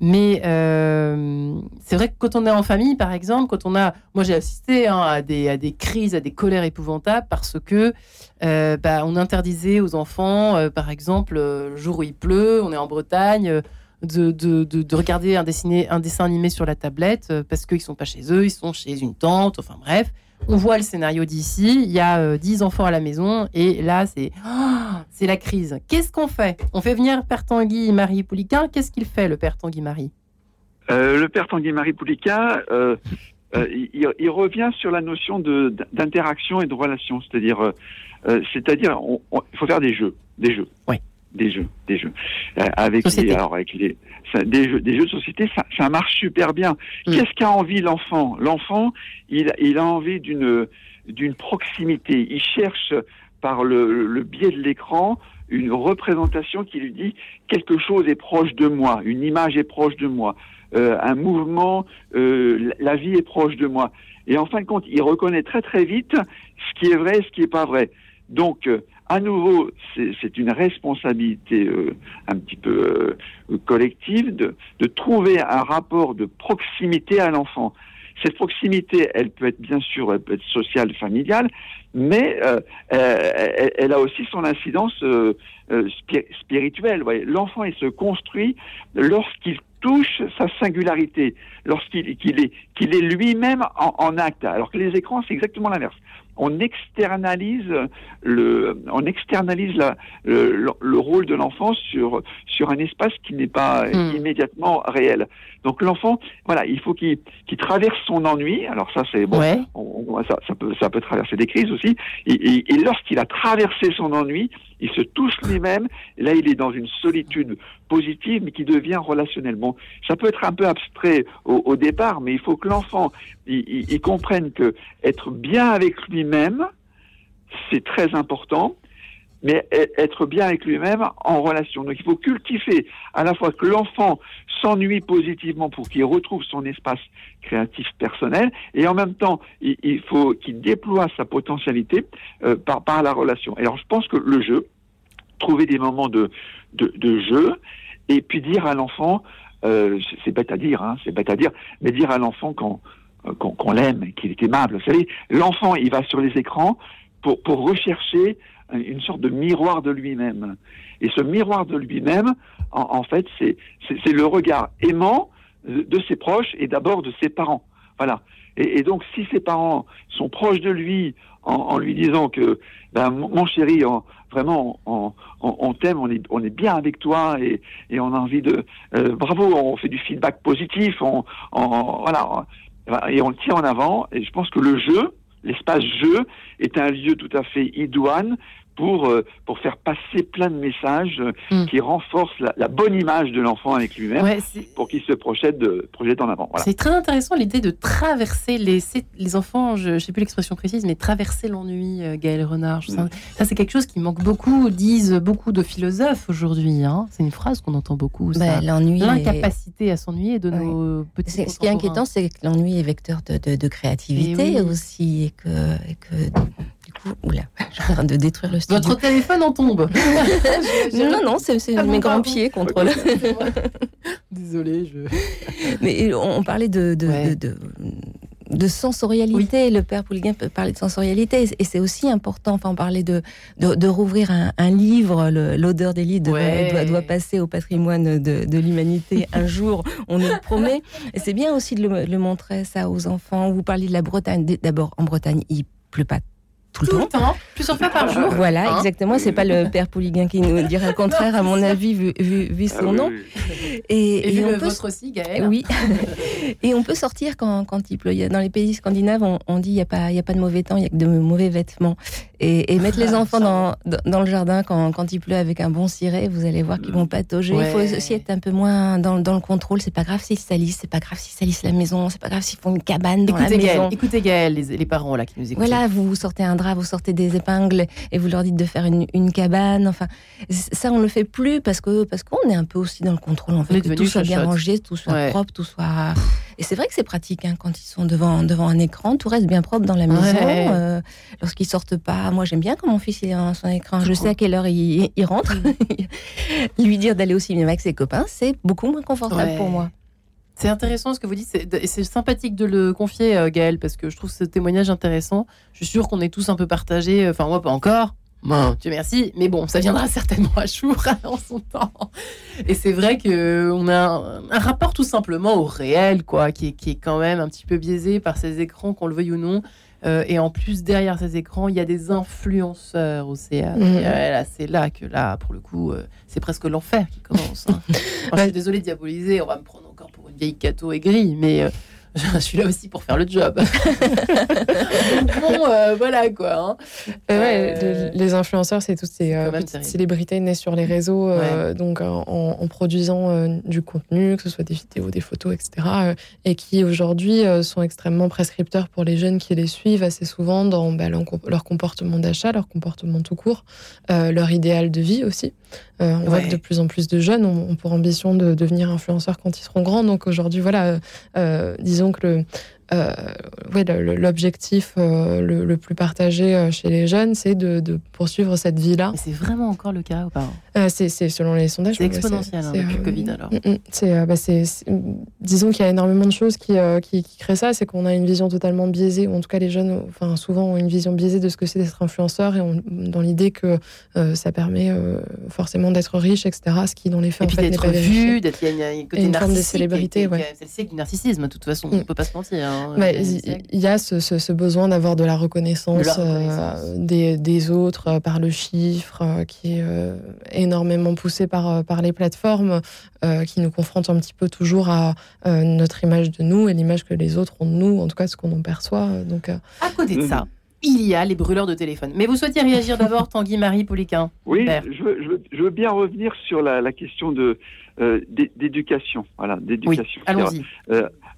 mais c'est vrai que quand on est en famille, par exemple, quand on a, moi j'ai assisté hein, à, des, crises, à des colères épouvantables parce que bah, on interdisait aux enfants, par exemple, le jour où il pleut, on est en Bretagne, de, de, de, regarder un, un dessin animé sur la tablette euh, parce qu'ils sont pas chez eux, ils sont chez une tante, enfin bref. On voit le scénario d'ici, il y a 10 euh, enfants à la maison et là c'est c'est la crise. Qu'est-ce qu'on fait? On fait venir Père Tanguy Marie Pouliquin. Qu'est-ce qu'il fait le Père Tanguy Marie? Euh, Le Père Tanguy Marie Pouliquin, il, revient sur la notion d'interaction et de relation, c'est-à-dire c'est-à-dire il faut faire des jeux, des jeux. Oui des jeux, des jeux. Euh, avec les, alors avec les, des jeux, des jeux de société, ça, ça marche super bien. Mm. Qu'est-ce qu'a envie l'enfant? L'enfant, il, il a envie d'une d'une proximité. Il cherche par le, biais de l'écran, une représentation qui lui dit quelque chose est proche de moi, une image est proche de moi, euh, un mouvement, euh, la vie est proche de moi. Et en fin de compte, il reconnaît très très vite ce qui est vrai et ce qui n'est pas vrai. Donc, euh, à nouveau, c'est une responsabilité un petit peu collective de, de trouver un rapport de proximité à l'enfant. Cette proximité, elle peut être bien sûr, elle peut être sociale, familiale, mais euh, elle, elle, a aussi son incidence euh, euh spirituelle. L'enfant, il se construit lorsqu'il touche sa singularité, lorsqu'il est, est lui-même en, en, acte. Alors que les écrans, c'est exactement l'inverse on externalise le, on externalise la, le, rôle de l'enfant sur sur un espace qui n'est pas hmm. immédiatement réel. Donc l'enfant, voilà, il faut qu'il traverse son ennui. Alors ça, c'est bon, ça, ça, peut ça peut traverser des crises aussi. Et, et lorsqu'il a traversé son ennui, il se touche lui-même. Là, il est dans une solitude positive, mais qui devient relationnellement. Ça peut être un peu abstrait au, départ, mais il faut que l'enfant il, comprenne que être bien avec lui-même, c'est très important mais e, être bien avec lui-même en relation. Donc il faut cultiver à la fois que l'enfant s'ennuie positivement pour qu'il retrouve son espace créatif personnel, et en même temps il, faut qu'il déploie sa potentialité euh, par, la relation. alors je pense que le jeu, trouver des moments de, jeu, et puis dire à l'enfant, euh, c'est bête à dire, hein, c'est bête à dire, mais dire à l'enfant qu'on qu'on l'aime, qu'il est aimable. Vous savez, l'enfant, il va sur les écrans pour, pour rechercher une sorte de miroir de lui-même. Et ce miroir de lui-même, en, fait, c'est le regard aimant de ses proches et d'abord de ses parents. Voilà. Et, donc, si ses parents sont proches de lui en, lui disant que, ben, mon chéri, vraiment, on, t'aime, on est, on est bien avec toi et, et on a envie de, euh, bravo, on fait du feedback positif, on, voilà, et on le tient en avant. Et je pense que le jeu, l'espace jeu, est un lieu tout à fait idoine pour, euh, pour faire passer plein de messages euh, hmm. qui renforcent la, bonne image de l'enfant avec lui-même pour qu'il se projette, de, projette en avant. C'est très intéressant l'idée de traverser les, les enfants, je ne sais plus l'expression précise, mais traverser l'ennui, euh, Gaël Renard. Hmm. Ça, c'est quelque chose qui manque beaucoup, disent beaucoup de philosophes aujourd'hui. Hein. C'est une phrase qu'on entend beaucoup. Bah, l'ennui L'incapacité à s'ennuyer de nos petits Ce qui est inquiétant, c'est que l'ennui est vecteur de, de, créativité eh aussi et que, et que Oula, je suis en train de détruire le studio. Votre téléphone en tombe. non, non, c'est ah mes grands pieds contre le. Désolée, je. Mais on parlait de, de, de, de sensorialité. Le père Poulguin parlait de sensorialité, et c'est aussi important. Enfin, on parlait de, de, rouvrir un, livre. L'odeur des livres doit, doit, passer au patrimoine de, l'humanité un jour, on nous le promet. Et c'est bien aussi de le, le, montrer ça aux enfants. Vous parliez de la Bretagne. D'abord, en Bretagne, il pleut pas tout, le, temps. plusieurs fois par jour. Voilà, hein exactement. C'est pas le père Pouliguin qui nous dirait le contraire, à mon avis, vu, vu, son ah nom. Et, et, on le peut... aussi, Gaël. Oui. et on peut sortir quand, quand il pleut. Dans les pays scandinaves, on, dit il n'y a, pas, y a pas de mauvais temps, il y a que de mauvais vêtements. Et, mettre les ah, enfants dans, dans, le jardin quand, quand il pleut avec un bon ciré, vous allez voir qu'ils vont patauger. Il faut aussi être un peu moins dans, dans le contrôle. C'est pas grave s'ils salissent, c'est pas grave s'ils salissent la maison, c'est pas grave s'ils font une cabane dans écoutez la maison. écoutez Gaël, les, les, parents là qui nous écoutent. Voilà, vous sortez un drap, vous sortez des épingles et vous leur dites de faire une, une cabane. Enfin, ça on le fait plus parce que parce qu'on est un peu aussi dans le contrôle. En fait, que tout soit bien rangé, tout soit propre, tout soit. Et c'est vrai que c'est pratique hein, quand ils sont devant devant un écran, tout reste bien propre dans la maison. Euh, lorsqu'ils sortent pas, moi j'aime bien quand mon fils est dans son écran. Je sais à quelle heure il, rentre. Lui dire d'aller aussi bien avec ses copains, c'est beaucoup moins confortable pour moi. C'est intéressant ce que vous dites, et c'est sympathique de le confier, euh, Gaël, parce que je trouve ce témoignage intéressant. Je suis sûre qu'on est tous un peu partagés, euh, enfin moi pas encore, Bon, Dieu merci, mais bon, ça viendra certainement à jour en son temps. Et c'est vrai que on a un, rapport tout simplement au réel, quoi, qui est, quand même un petit peu biaisé par ces écrans, qu'on le veuille ou non. Euh, et en plus, derrière ces écrans, il y a des influenceurs aussi. Mmh. c'est là que là, pour le coup, c'est presque l'enfer qui commence. Hein. je suis désolée de diaboliser, on va me prendre encore pour une vieille cato aigrie, mais euh, je suis là aussi pour faire le job. bon, euh, voilà quoi. Hein. Euh, les influenceurs, c'est toutes ces célébrités nées sur les réseaux, donc en, produisant du contenu, que ce soit des vidéos, des photos, etc. et qui aujourd'hui sont extrêmement prescripteurs pour les jeunes qui les suivent assez souvent dans bah, leur comportement d'achat, leur comportement tout court, leur idéal de vie aussi. Euh, on voit que de plus en plus de jeunes ont, pour ambition de devenir influenceurs quand ils seront grands. Donc aujourd'hui, voilà, euh, disons que le, euh, ouais, l'objectif euh, le, plus partagé euh, chez les jeunes, c'est de, poursuivre cette vie-là. C'est vraiment encore le cas ou pas C'est selon les sondages. C'est exponentiel hein, depuis le Covid alors. Mm, mm, bah, disons qu'il y a énormément de choses qui, qui, créent ça. C'est qu'on a une vision totalement biaisée, ou en tout cas les jeunes, enfin souvent ont une vision biaisée de ce que c'est d'être influenceur et dans l'idée que ça permet forcément d'être riche, etc. Ce qui dans les faits et puis d'être vu, d'être il y a une, forme de célébrité. C'est le du narcissisme de toute façon. On ne mm. peut pas se mentir. Hein. Hein, il y a ce, besoin d'avoir de la reconnaissance, euh, des, autres euh, par le chiffre, euh, qui est énormément poussé par, par les plateformes, qui nous confrontent un petit peu toujours à notre image de nous et l'image que les autres ont de nous, en tout cas ce qu'on en perçoit. Donc, à côté de ça, il y a les brûleurs de téléphone. Mais vous souhaitiez réagir d'abord, Tanguy Marie Poliquin Oui, je veux, bien revenir sur la, question de d'éducation. Voilà, d'éducation. allons-y.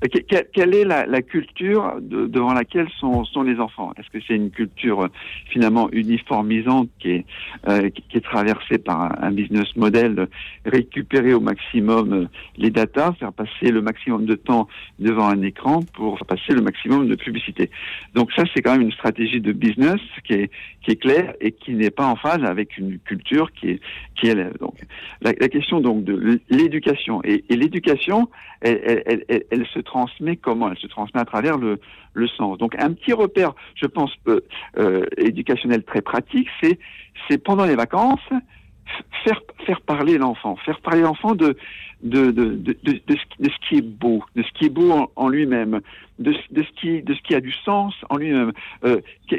Quelle est la, culture devant laquelle sont, les enfants? Est-ce que c'est une culture finalement uniformisante qui est, euh, traversée par un, business model, récupérer au maximum euh, les datas, faire passer le maximum de temps devant un écran pour faire passer le maximum de publicité? Donc ça, c'est quand même une stratégie de business qui est, claire et qui n'est pas en phase avec une culture qui est, qui est donc la, question donc de l'éducation. Et, l'éducation, elle, elle, elle se transmet comment Elle se transmet à travers le, le sens. Donc un petit repère, je pense, euh, euh, éducationnel très pratique, c'est c'est pendant les vacances faire faire parler l'enfant, faire parler l'enfant de de, de, de, ce qui est beau, de ce qui est beau en, lui-même, de, de, ce qui, de ce qui a du sens en lui-même. Euh, qui,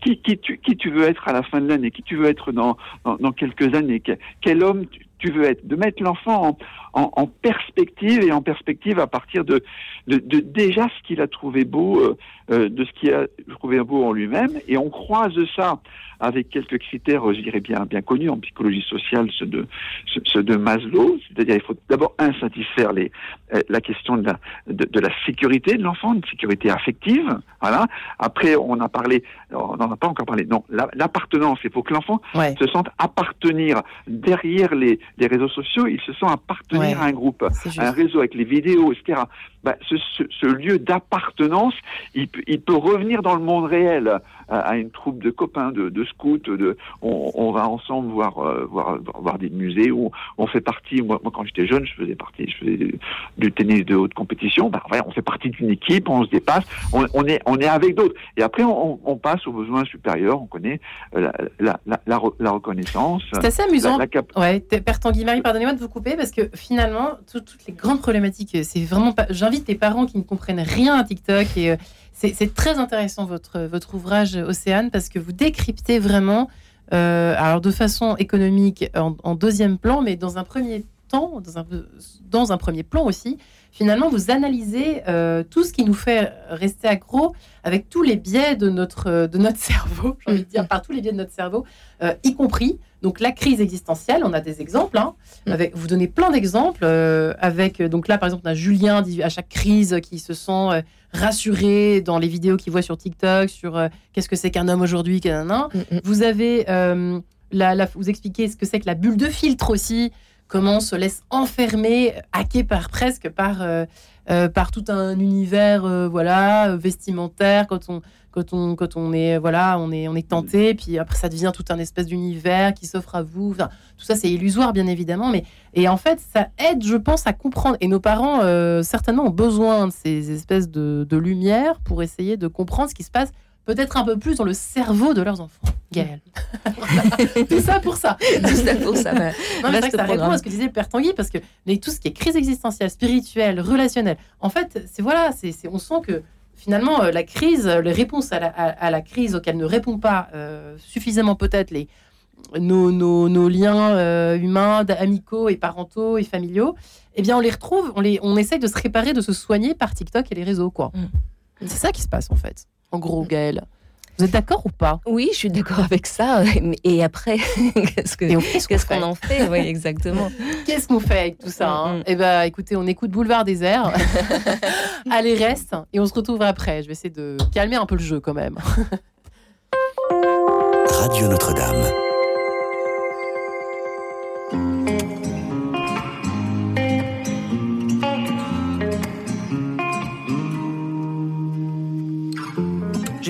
qui, qui, tu, qui tu veux être à la fin de l'année, qui tu veux être dans, dans, dans quelques années, quel homme tu, tu veux être, de mettre l'enfant en, perspective et en perspective à partir de déjà ce qu'il a trouvé beau, euh, euh, de ce qu'il a trouvé beau en lui-même, et on croise ça avec quelques critères, je dirais bien bien connus. En psychologie sociale, ceux de ceux de Maslow, c'est-à-dire il faut d'abord un satisfaire les euh, la question de la de, la sécurité de l'enfant, une sécurité affective, voilà. Après on a parlé, on n'en a pas encore parlé, non, l'appartenance, il faut que l'enfant se sente appartenir derrière les les réseaux sociaux, il se sent appartenir à un groupe, à un réseau avec les vidéos, etc. Bah, ce, ce, ce, lieu d'appartenance, il, il, peut revenir dans le monde réel à une troupe de copains, de, de scouts, de, on, on, va ensemble voir, euh, voir, voir des musées où on fait partie. Moi, moi quand j'étais jeune, je faisais partie, je faisais du tennis de haute compétition. Bah, ouais, on fait partie d'une équipe, on se dépasse, on, on, est, on est avec d'autres. Et après, on, passe aux besoins supérieurs. On connaît euh, la, la, la, la reconnaissance. C'est assez amusant. Ouais, Père Tanguy Marie, pardonnez-moi de vous couper parce que finalement, toutes les grandes problématiques, c'est vraiment pas. J'invite parents qui ne comprennent rien à TikTok et euh, c'est très intéressant votre, votre ouvrage Océane parce que vous décryptez vraiment, euh, alors de façon économique en, deuxième plan, mais dans un premier temps, dans un, dans un premier plan aussi, finalement vous analysez euh, tout ce qui nous fait rester accro avec tous les biais de notre, de notre cerveau, j'ai envie de dire, par tous les biais de notre cerveau, euh, y compris donc la crise existentielle, on a des exemples. Hein, mm. avec, vous donnez plein d'exemples. Euh, avec donc là, par exemple, on a Julien à chaque crise qui se sent euh, rassuré dans les vidéos qu'il voit sur TikTok sur euh, qu'est-ce que c'est qu'un homme aujourd'hui. Mm, mm. Vous avez la, vous expliquez ce que c'est que la bulle de filtre aussi. Comment on se laisse enfermer, hacker par presque par par tout un univers, voilà, vestimentaire quand on quand on, quand on est voilà, on est, on est tenté, puis après ça devient tout un espèce d'univers qui s'offre à vous. Enfin, tout ça c'est illusoire bien évidemment, mais et en fait ça aide, je pense, à comprendre. Et nos parents euh, certainement ont besoin de ces espèces de, de lumière pour essayer de comprendre ce qui se passe peut-être un peu plus dans le cerveau de leurs enfants. Gaël. tout ça pour ça. tout ça pour ça. non, mais ça répond à ce que disait Père Tanguy, parce que les, tout ce qui est crise existentielle, spirituelle, relationnelle, en fait, c'est voilà, c'est, on sent que finalement, euh, la crise, les réponses à la, crise auxquelles ne répond pas euh, suffisamment peut-être les, nos, liens humains, amicaux et parentaux et familiaux, eh bien, on les retrouve, on, les, on essaye de se réparer, de se soigner par TikTok et les réseaux, quoi. Mm. C'est ça qui se passe, en fait. En gros, Gaëlle. Vous êtes d'accord ou pas? Oui, je suis d'accord avec ça. Et après, qu'est-ce qu'on en fait? Oui, exactement. Qu'est-ce qu'on fait avec tout ça hein? mm-hmm. Eh bien, écoutez, on écoute Boulevard des Airs. Allez, reste. Et on se retrouve après. Je vais essayer de calmer un peu le jeu quand même. Radio Notre-Dame.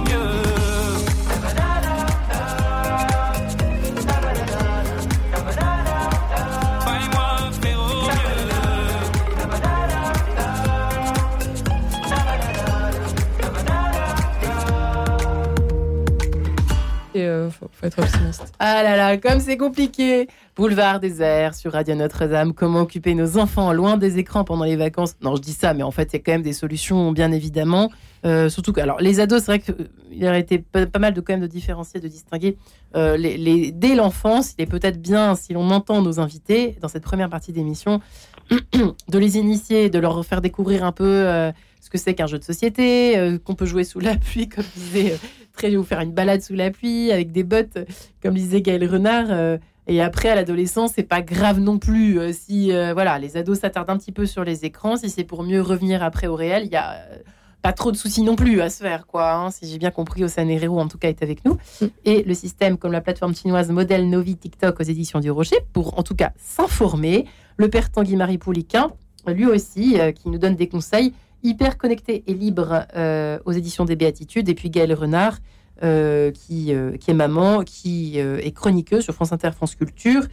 mieux. Être optimiste. Ah là là, comme c'est compliqué. Boulevard des airs sur Radio Notre-Dame. Comment occuper nos enfants loin des écrans pendant les vacances? Non, je dis ça, mais en fait, il y a quand même des solutions, bien évidemment. Euh, surtout que, alors, les ados, c'est vrai qu'il aurait été pas, mal de quand même de différencier, de distinguer. Euh, les, dès l'enfance, il est peut-être bien, si l'on entend nos invités dans cette première partie d'émission, de les initier, de leur faire découvrir un peu euh, ce que c'est qu'un jeu de société, qu'on peut jouer sous la pluie, comme disait très, ou faire une balade sous la pluie avec des bottes, comme disait Gaël Renard. Et après, à l'adolescence, c'est pas grave non plus. Euh, si euh, voilà, les ados s'attardent un petit peu sur les écrans, si c'est pour mieux revenir après au réel, il y a euh, pas trop de soucis non plus à se faire, quoi. Hein, si j'ai bien compris, Osan Herrero, en tout cas, est avec nous. Mm. Et le système, comme la plateforme chinoise Modèle Novi TikTok aux éditions du Rocher, pour en tout cas s'informer. Le père Tanguy-Marie Pouliquin, lui aussi, qui nous donne des conseils hyper connectés et libres aux éditions des Béatitudes. Et puis Gaël Renard, euh, qui, euh, qui, est maman, qui euh, est chroniqueuse sur France Inter, France Culture,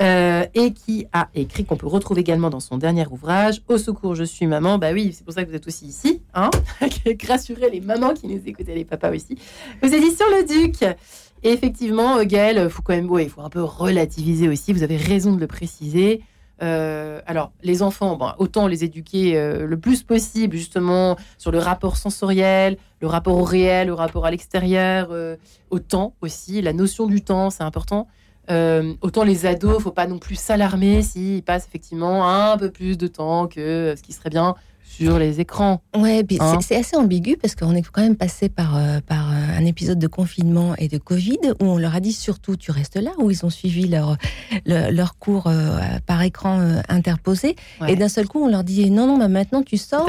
et qui a écrit, qu'on peut retrouver également dans son dernier ouvrage, Au secours, je suis maman. Bah oui, c'est pour ça que vous êtes aussi ici, hein rassurer les mamans qui nous écoutent, les papas aussi. Aux éditions Le Duc. Et effectivement, Gaël, faut quand même, il faut un peu relativiser aussi. Vous avez raison de le préciser. Alors, les enfants, autant les éduquer le plus possible justement sur le rapport sensoriel, le rapport au réel, le rapport à l'extérieur, au temps aussi, la notion du temps, c'est important. autant les ados, faut pas non plus s'alarmer s'ils passent effectivement un peu plus de temps que ce qui serait bien sur les écrans. Ouais, hein c'est assez ambigu parce qu'on est quand même passé par, euh, par euh, un épisode de confinement et de Covid où on leur a dit surtout tu restes là, où ils ont suivi leur, leur, cours euh, par écran interposé. Et d'un seul coup, on leur dit non, non, bah maintenant tu sors.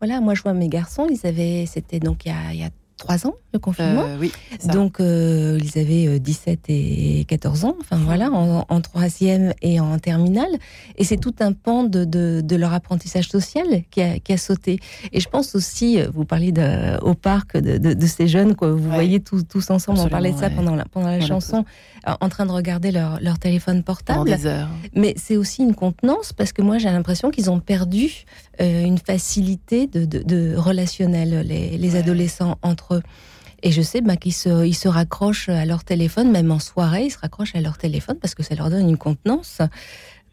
Voilà, moi je vois mes garçons, ils avaient, c'était donc il y a, il y a trois ans, le confinement. Euh, oui, Donc, euh, ils avaient 17 euh, et 14 ans, enfin voilà, en, troisième et en terminale. Et c'est tout un pan de, de, leur apprentissage social qui a, qui a, sauté. Et je pense aussi, vous parliez de, au parc de, ces jeunes, quoi, vous voyez tous, tous ensemble, on parlait de ça pendant la, pendant la chanson, en train de regarder leur, leur téléphone portable. heures. Mais c'est aussi une contenance parce que moi, j'ai l'impression qu'ils ont perdu une facilité de, relationnel, les, les adolescents entre et je sais bah, qu'ils se, ils se raccrochent à leur téléphone, même en soirée, ils se raccrochent à leur téléphone parce que ça leur donne une contenance.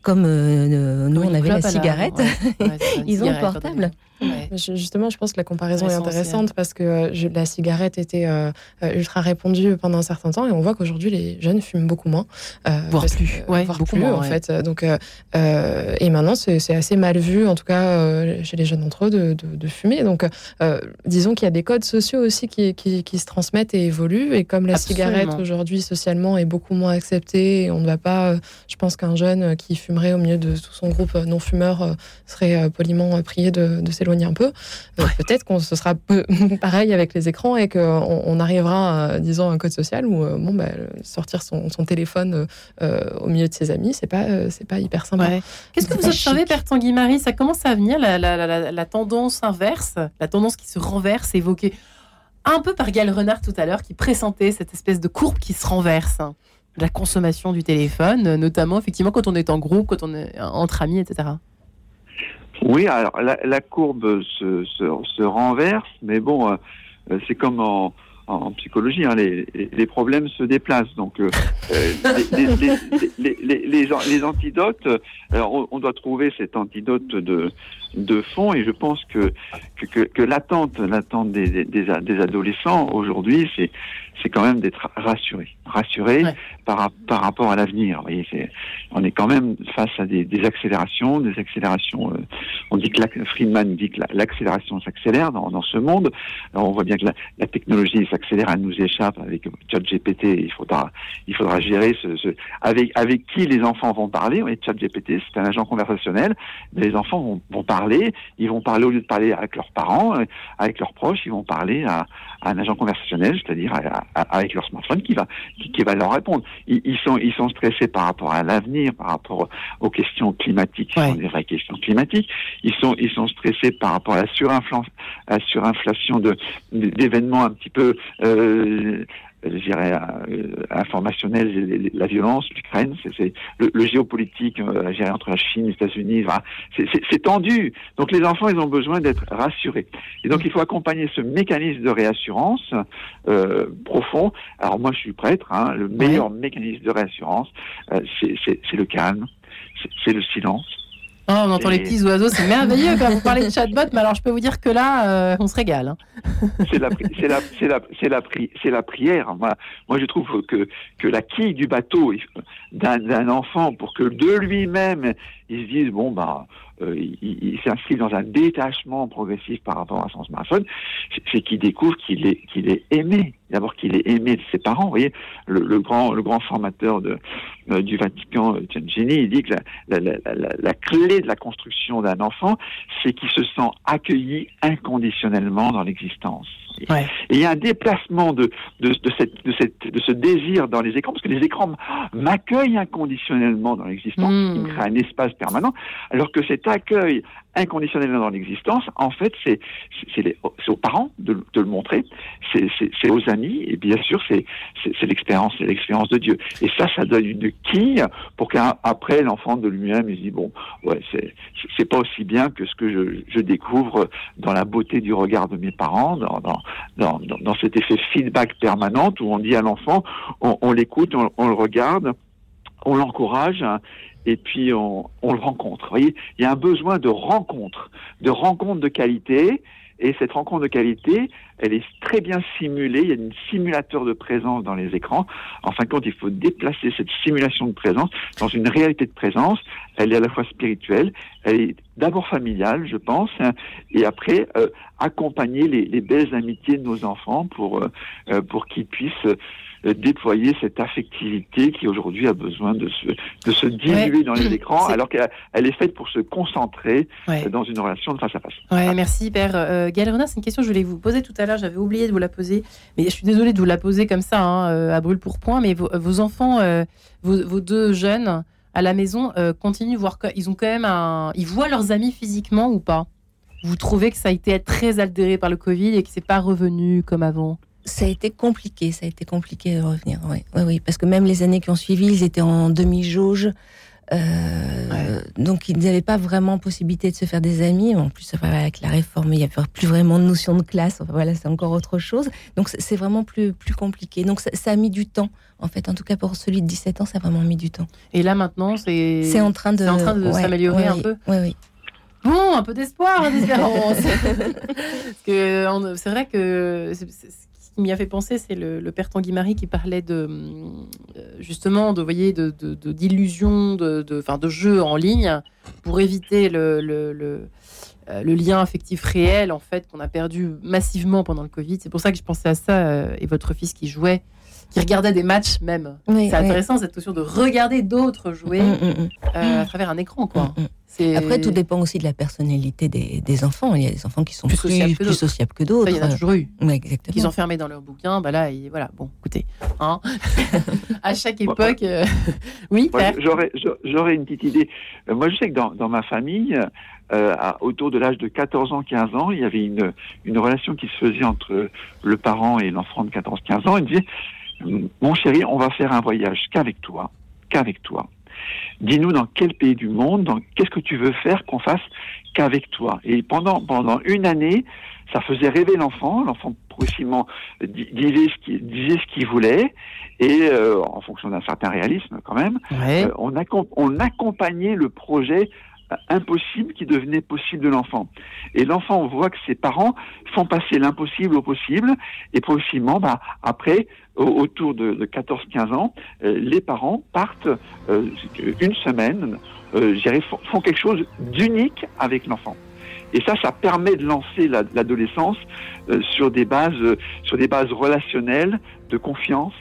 Comme euh, nous, on avait la cigarette, ils ont le portable. Justement, je pense que la comparaison est intéressante parce que euh, la cigarette était euh, euh, ultra répandue pendant un certain temps et on voit qu'aujourd'hui les jeunes fument beaucoup moins. voire plus. ouais, beaucoup plus, en fait. Donc, et maintenant, c'est assez mal vu, en tout cas chez les jeunes d'entre eux, de, de, fumer. Donc, disons qu'il y a des codes sociaux aussi qui, qui, qui, se transmettent et évoluent. Et comme la cigarette aujourd'hui socialement est beaucoup moins acceptée, on ne va pas, je pense qu'un jeune qui fumerait au milieu de tout son groupe non-fumeur serait poliment prié de, de s'éloigner un peu. Euh, peut-être qu'on ce sera pareil avec les écrans et qu'on on arrivera à, disons, un code social où euh, bon, bah, sortir son, téléphone euh, au milieu de ses amis, c'est pas, c'est pas hyper sympa. Qu'est-ce que vous observez, Père Tanguy-Marie? Ça commence à venir, la, la, tendance inverse, la tendance qui se renverse, évoquée un peu par Gal Renard tout à l'heure, qui pressentait cette espèce de courbe qui se renverse la consommation du téléphone, notamment effectivement quand on est en groupe, quand on est entre amis, etc. Oui, alors la, courbe se, se, renverse, mais bon, euh, c'est comme en, psychologie, hein, les, problèmes se déplacent. Donc, euh, euh, les, les, les, antidotes, alors on, doit trouver cet antidote de, de fond, et je pense que, que, que, l'attente, l'attente des, des, des adolescents aujourd'hui, c'est c'est quand même d'être rassuré, rassuré par, par rapport à l'avenir. Vous voyez, on est quand même face à des, des accélérations, des accélérations. Euh, on dit que Friedman dit que l'accélération s'accélère dans, dans, ce monde. Alors on voit bien que la, la technologie s'accélère, elle nous échappe avec ChatGPT. Il faudra, il faudra gérer ce, ce, avec avec qui les enfants vont parler. Oui, ChatGPT, c'est un agent conversationnel. Les enfants vont, vont parler. Ils vont parler au lieu de parler avec leurs parents, euh, avec leurs proches, ils vont parler à, à un agent conversationnel, c'est-à-dire à, avec leur smartphone qui va qui, va leur répondre. Ils, sont ils sont stressés par rapport à l'avenir, par rapport aux questions climatiques, ouais. des vraies questions climatiques. Ils sont ils sont stressés par rapport à la surinflation, la surinflation de d'événements un petit peu euh, je dirais, euh, informationnel, la violence, l'Ukraine, c'est le, le, géopolitique, euh, entre la Chine, les États-Unis, c'est tendu. Donc les enfants, ils ont besoin d'être rassurés. Et donc il faut accompagner ce mécanisme de réassurance euh, profond. Alors moi, je suis prêtre. Hein, le meilleur mécanisme de réassurance, euh, c'est le calme, c'est le silence Oh, on entend les petits oiseaux, c'est merveilleux quand vous parlez de chatbot, mais alors je peux vous dire que là, euh, on se régale. Hein. C'est la, c'est la, c'est la, c'est la, c'est la prière. Moi, moi, je trouve que que la quille du bateau d'un enfant, pour que de lui-même, il se dise bon bah, euh, il, il s'inscrit dans un détachement progressif par rapport à son smartphone, c'est qu'il découvre qu'il est qu'il est aimé. D'abord qu'il est aimé de ses parents. Vous voyez, le, le grand le grand formateur de euh, du Vatican, Giannini, il dit que la, la, la, la clé de la construction d'un enfant, c'est qu'il se sent accueilli inconditionnellement dans l'existence. Et il y a un déplacement de, de, de, cette, de, cette, de ce désir dans les écrans, parce que les écrans m'accueillent inconditionnellement dans l'existence, mmh. ils créent un espace permanent, alors que cet accueil inconditionnellement dans l'existence, en fait, c'est aux parents de, de, le montrer, c'est aux amis, et bien sûr, c'est l'expérience, c'est l'expérience de Dieu. Et ça, ça donne une quille pour qu'après, l'enfant de lui-même, il se dit, bon, ouais, c'est pas aussi bien que ce que je, je, découvre dans la beauté du regard de mes parents, dans, dans, dans, dans cet effet feedback permanent où on dit à l'enfant, on, on l'écoute, on, on, le regarde, on l'encourage, et puis on, on le rencontre. Vous voyez, il y a un besoin de rencontre, de rencontre de qualité. Et cette rencontre de qualité, elle est très bien simulée. Il y a un simulateur de présence dans les écrans. En fin de compte, il faut déplacer cette simulation de présence dans une réalité de présence. Elle est à la fois spirituelle, elle est d'abord familiale, je pense, hein, et après euh, accompagner les, les, belles amitiés de nos enfants pour euh, euh pour qu'ils puissent euh, déployer cette affectivité qui aujourd'hui a besoin de se, de se diluer dans les écrans, alors qu'elle est faite pour se concentrer euh, dans une relation de face à face. Ouais, merci Père. Euh, Galerona, c'est une question que je voulais vous poser tout à l'heure, j'avais oublié de vous la poser, mais je suis désolée de vous la poser comme ça, hein, euh, à brûle pour point, mais vos, vos enfants, vos, vos, deux jeunes à la maison continuent voir, ils ont quand même un, ils voient leurs amis physiquement ou pas? Vous trouvez que ça a été très altéré par le Covid et que c'est pas revenu comme avant? Ça a été compliqué, ça a été compliqué de revenir. Oui, oui, oui, parce que même les années qui ont suivi, ils étaient en demi-jauge. Euh, Donc, ils n'avaient pas vraiment possibilité de se faire des amis. En plus, avec la réforme, il n'y avait plus vraiment de notion de classe. Enfin, voilà, c'est encore autre chose. Donc, c'est vraiment plus, plus compliqué. Donc, ça, ça, a mis du temps. En fait, en tout cas, pour celui de 17 ans, ça a vraiment mis du temps. Et là, maintenant, c'est. C'est en train de, s'améliorer un peu. Oui, oui. Bon, un peu d'espoir, d'espérance. c'est vrai que qui m'y a fait penser, c'est le, père Tanguy Marie qui parlait de euh, justement de voyez de d'illusions, de, de, de, de jeux en ligne pour éviter le, le, le, euh, le lien affectif réel en fait qu'on a perdu massivement pendant le Covid. C'est pour ça que je pensais à ça euh, et votre fils qui jouait qui regardait des matchs même. c'est intéressant cette notion de regarder d'autres jouer mm, mm, mm. à travers un écran. Quoi. Après, tout dépend aussi de la personnalité des, des, enfants. Il y a des enfants qui sont plus, sociables, que sociables que d'autres. Il y en a toujours eu. exactement. Qui sont fermés dans leur bouquin. Bah là, voilà. Bon, écoutez, hein à chaque époque, euh, oui. J'aurais une petite idée. Euh, moi, je sais que dans, dans ma famille, euh, à, autour de l'âge de 14 ans, 15 ans, il y avait une, une relation qui se faisait entre le parent et l'enfant de 14-15 ans. Il disait mon chéri, on va faire un voyage qu'avec toi, qu'avec toi. Dis-nous dans quel pays du monde, qu'est-ce que tu veux faire qu'on fasse qu'avec toi. Et pendant pendant une année, ça faisait rêver l'enfant. L'enfant progressivement disait ce qu'il disait ce qu'il voulait et euh, en fonction d'un certain réalisme quand même, euh, on, on accompagnait le projet impossible qui devenait possible de l'enfant. Et l'enfant voit que ses parents font passer l'impossible au possible, et progressivement, bah, après, autour de, 14-15 ans, euh, les parents partent euh, une semaine, euh, font quelque chose d'unique avec l'enfant. Et ça, ça permet de lancer l'adolescence euh, sur des bases, euh, sur des bases relationnelles de confiance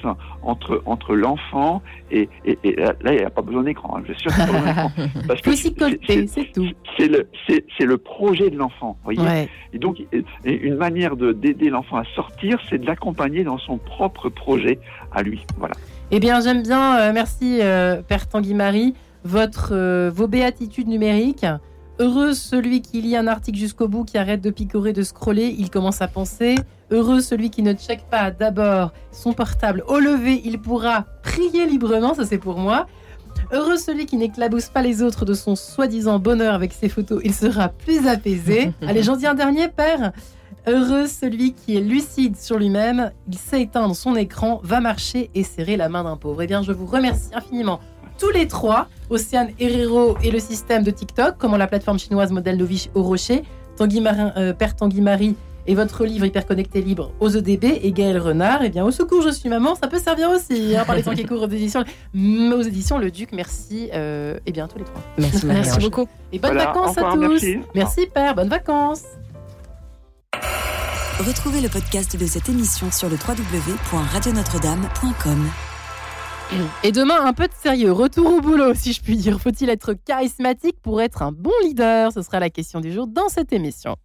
entre entre l'enfant et, et, et, là, il n'y a pas besoin d'écran. Hein, je suis sûr Parce que c'est tout. C'est le c'est le projet de l'enfant. Voyez. Et donc, une manière de d'aider l'enfant à sortir, c'est de l'accompagner dans son propre projet à lui. Voilà. Eh bien, j'aime bien. Euh, merci, Père Tanguy Marie. Votre vos béatitudes numériques. Heureux celui qui lit un article jusqu'au bout, qui arrête de picorer, de scroller, il commence à penser. Heureux celui qui ne check pas d'abord son portable au lever, il pourra prier librement, ça c'est pour moi. Heureux celui qui n'éclabousse pas les autres de son soi-disant bonheur avec ses photos, il sera plus apaisé. Allez, j'en dis un dernier, père. Heureux celui qui est lucide sur lui-même, il sait éteindre son écran, va marcher et serrer la main d'un pauvre. Eh bien, je vous remercie infiniment tous les trois, Océane Herrero et le système de TikTok, comment la plateforme chinoise modèle Noviche au Rocher, Tanguy Marin, euh, Père Tanguy Marie et votre livre Hyperconnecté libre aux EDB et Gaël Renard. Eh bien, au secours, je suis maman, ça peut servir aussi hein, par les temps qui courent aux éditions, aux éditions Le Duc. Merci euh, et bien tous les trois. Merci, merci beaucoup. Et bonnes vacances à tous. Merci. merci Père, bonnes vacances. Retrouvez le podcast de cette émission sur le www.radionotre-dame.com. Et demain, un peu de sérieux. Retour au boulot, si je puis dire. Faut-il être charismatique pour être un bon leader? Ce sera la question du jour dans cette émission.